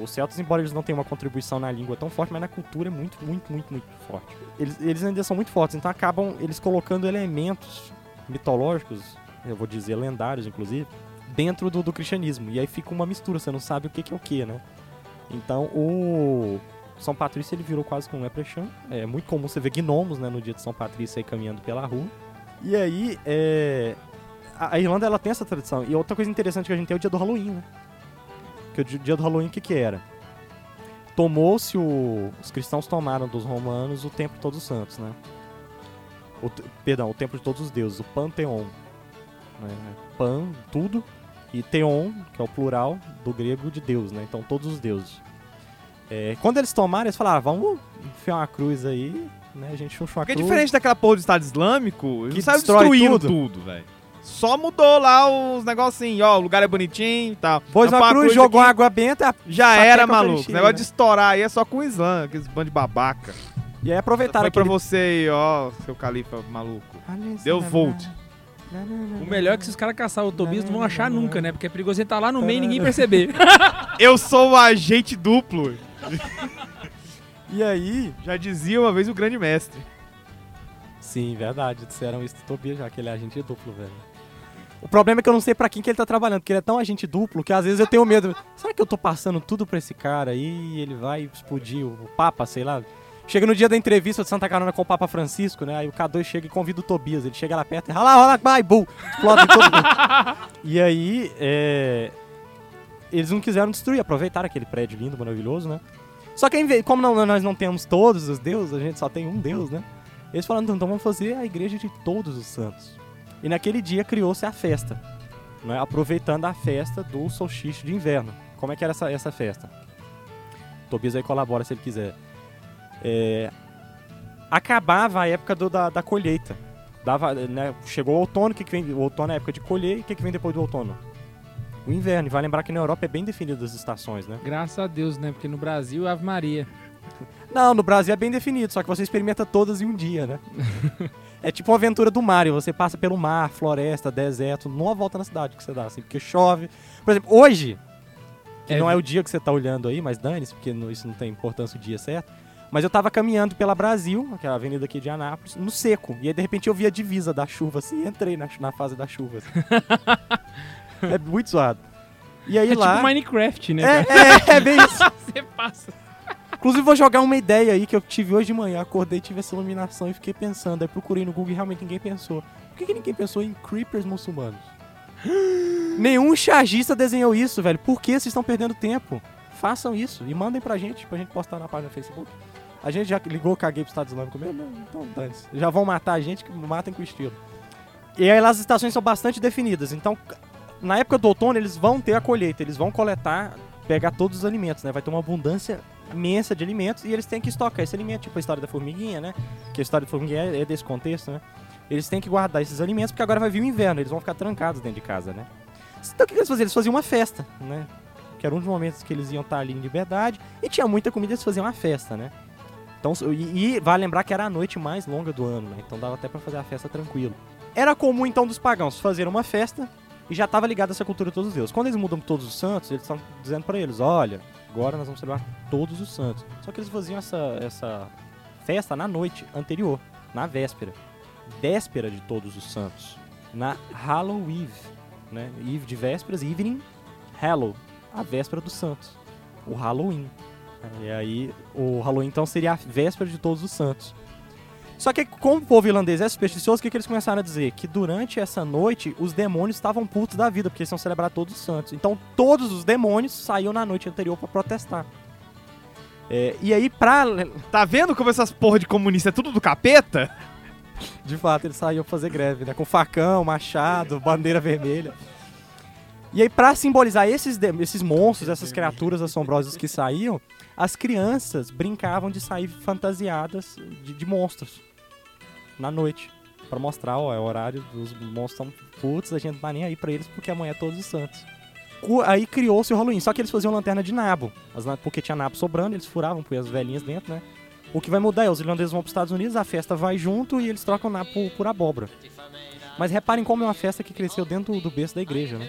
Os celtas, embora eles não tenham uma contribuição na língua tão forte, mas na cultura é muito, muito, muito, muito forte. Eles, eles ainda são muito fortes, então acabam eles colocando elementos mitológicos, eu vou dizer lendários, inclusive, dentro do, do cristianismo. E aí fica uma mistura, você não sabe o que, que é o que, né? Então o São Patrício ele virou quase que um leprechaun. É muito comum você ver gnomos né, no dia de São Patrício aí caminhando pela rua. E aí, é, a Irlanda ela tem essa tradição. E outra coisa interessante que a gente tem é o dia do Halloween, né? Que o di- dia do Halloween o que que era? Tomou-se o... Os cristãos tomaram dos romanos o templo de todos os santos, né? O perdão, o templo de todos os deuses, o Panteon. Né? Pan, tudo, e Theon, que é o plural do grego de Deus, né? Então todos os deuses. É, quando eles tomaram, eles falaram, ah, vamos enfiar uma cruz aí, né? A gente chuchou a
Porque é diferente daquela porra do Estado Islâmico,
Que
eles saiu destruindo
tudo.
tudo, velho. Só mudou lá os negocinhos, ó, o lugar é bonitinho e tal.
Pôs
Tampar
uma
a
cruz,
cruz
jogou
aqui,
água benta
Já era, maluco. O negócio
né?
de estourar aí é só com o Islã, aqueles bando de babaca.
e aí aproveitaram
Foi pra
aquele...
você aí, ó, seu califa maluco. Deu volt.
O melhor é que se os caras caçarem o Tobias não vão achar nunca, né? Porque é perigoso ele tá lá no meio e ninguém perceber.
Eu sou um agente duplo.
E aí...
Já dizia uma vez o grande mestre.
Sim, verdade. Disseram isso do Tobias já, que ele é agente duplo, velho. O problema é que eu não sei pra quem que ele tá trabalhando, porque ele é tão agente duplo que às vezes eu tenho medo. Será que eu tô passando tudo pra esse cara aí e ele vai explodir o Papa, sei lá? Chega no dia da entrevista de Santa Carona com o Papa Francisco, né? Aí o K2 chega e convida o Tobias. Ele chega lá perto e rala, rola, vai, bu! Explode todo mundo. E aí, é... Eles não quiseram destruir, aproveitaram aquele prédio lindo, maravilhoso, né? Só que como não- nós não temos todos os deuses, a gente só tem um deus, né? Eles falaram, então, então vamos fazer a igreja de todos os santos. E naquele dia criou-se a festa, né? aproveitando a festa do solstício de inverno. Como é que era essa, essa festa? Tobias aí colabora se ele quiser. É, acabava a época do- da, da colheita. Dava, né, chegou o outono, o que, que vem? O outono é a época de colher, e o que, que vem depois do outono? O inverno. E vai lembrar que na Europa é bem definido as estações, né?
Graças a Deus, né? Porque no Brasil, Ave Maria.
Não, no Brasil é bem definido, só que você experimenta todas em um dia, né? é tipo uma aventura do Mario, você passa pelo mar, floresta, deserto, numa volta na cidade que você dá, assim, porque chove. Por exemplo, hoje, que
É,
não é o dia que você tá olhando aí, mas dane-se, porque isso não tem importância o dia certo. Mas eu tava caminhando pela Brasil, aquela avenida aqui de Anápolis, no seco. E aí, de repente, eu vi a divisa da chuva, assim, e entrei na, na fase da chuva. assim. é muito zoado. E aí
É
lá...
tipo Minecraft, né?
é, é, é bem isso.
Você passa.
Inclusive, vou jogar uma ideia aí que eu tive hoje de manhã. Acordei, tive essa iluminação e fiquei pensando. Aí procurei no Google e realmente ninguém pensou. Por que, que ninguém pensou em creepers muçulmanos? Nenhum chargista desenhou isso, velho. Por que vocês estão perdendo tempo? Façam isso e mandem pra gente, pra gente postar na página do Facebook. A gente já ligou, caguei pro Estado Islâmico mesmo? Não, então dane-se. Já vão matar a gente, que matem com estilo. E aí lá as estações são bastante definidas. Então, na época do outono, eles vão ter a colheita. Eles vão coletar, pegar todos os alimentos, né? Vai ter uma abundância imensa de alimentos e eles têm que estocar esse alimento, tipo a história da formiguinha, né? Que a história da formiguinha é, é desse contexto, né? Eles têm que guardar esses alimentos porque agora vai vir o inverno, eles vão ficar trancados dentro de casa, né? Então o que eles faziam? Eles faziam uma festa, né? Que era um dos momentos que eles iam estar ali em liberdade e tinha muita comida, eles faziam uma festa, né? Então, e, e vale lembrar que era a noite mais longa do ano, né? Então dava até pra fazer a festa tranquilo. Era comum então dos pagãos fazer uma festa e já estava ligado essa cultura de todos os deuses. Quando eles mudam todos os santos, eles estão dizendo para eles, olha, agora nós vamos celebrar todos os santos. Só que eles faziam essa, essa festa na noite anterior, na véspera. Véspera de todos os santos. Na Halloween, né? Eve de vésperas, evening, Hallow, a véspera dos santos. O Halloween. E aí, o Halloween então seria a véspera de todos os santos. Só que como o povo irlandês é supersticioso, o que, que eles começaram a dizer? Que durante essa noite os demônios estavam putos da vida, porque eles iam celebrar todos os santos. Então todos os demônios saíam na noite anterior para protestar. É, e aí, pra.
Tá vendo como essas porra de comunista é tudo do capeta?
De fato, eles saíam fazer greve, né? Com facão, machado, bandeira vermelha. E aí, pra simbolizar esses, esses monstros, essas criaturas assombrosas que saíam, as crianças brincavam de sair fantasiadas de, de monstros na noite. Pra mostrar, ó, é o horário dos monstros estão putos, a gente não tá nem aí pra eles porque amanhã é todos os santos. Aí criou-se o Halloween, só que eles faziam lanterna de nabo, porque tinha nabo sobrando, eles furavam, punham as velhinhas dentro, né? O que vai mudar é os irlandeses vão para os Estados Unidos, a festa vai junto e eles trocam na, por, por abóbora. Mas reparem como é uma festa que cresceu dentro do berço da igreja, né?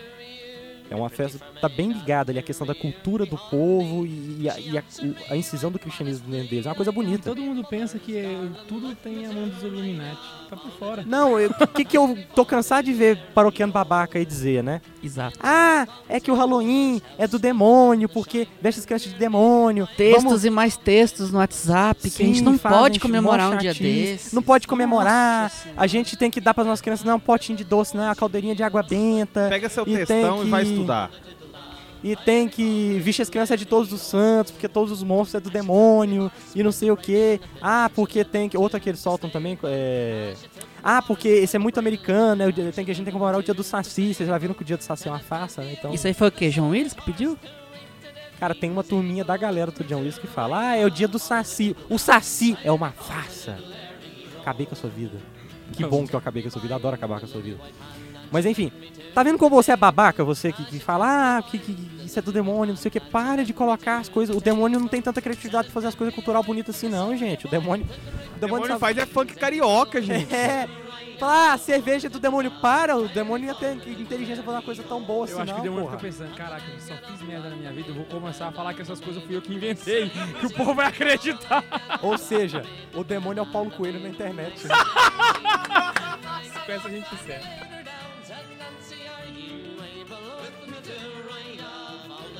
É uma festa que tá bem ligada ali à questão da cultura do povo e, e a, e a- a incisão do cristianismo dentro deles. É uma coisa bonita.
Todo mundo pensa que é- tudo tem a mão dos Illuminati. Tá por fora.
Não, o que, que eu tô cansado de ver paroquiano babaca aí dizer, né?
Exato.
Ah, é que o Halloween é do demônio, porque veste as crianças de demônio.
Textos
Vamos-
e mais textos no WhatsApp que a gente
Sim,
não
fazem
pode comemorar
mó
um dia
chatice.
desse.
Não pode comemorar.
Nossa.
A gente tem que dar para nossas crianças não um potinho de doce, não é uma caldeirinha de água benta.
Pega seu
E tem
textão e vai
que-
estudar.
E tem que vestir as crianças de todos os santos, porque todos os monstros é do demônio, e não sei o que. Ah, porque tem que. Outra que eles soltam também é. Ah, porque esse é muito americano, né? Tem que a gente tem que comemorar o dia do Saci. Vocês já viram que o dia do Saci é uma farsa, né? Então,
Isso aí foi o quê? João Willis que pediu?
cara, tem uma turminha da galera do John Willis que fala: Ah, é o dia do Saci. O Saci é uma farsa. Acabei com a sua vida. Que bom que eu acabei com a sua vida. Adoro acabar com a sua vida. Mas enfim, tá vendo como você é babaca? Você que, que fala, ah, que, que isso é do demônio, não sei o que. Para de colocar as coisas. O demônio não tem tanta criatividade pra fazer as coisas cultural bonitas assim, não, gente. O demônio. O
O demônio
sabe-
faz é funk carioca, gente.
É. Fala, ah, cerveja do demônio. Para, o demônio ia ter inteligência pra fazer uma coisa tão boa assim,
Eu acho que
não,
o demônio
porra.
fica pensando, caraca, eu só fiz merda na minha vida, eu vou começar a falar que essas coisas fui eu que inventei, que o povo vai acreditar.
Ou seja, o demônio é o Paulo Coelho na internet. né?
Com essa a gente encerra.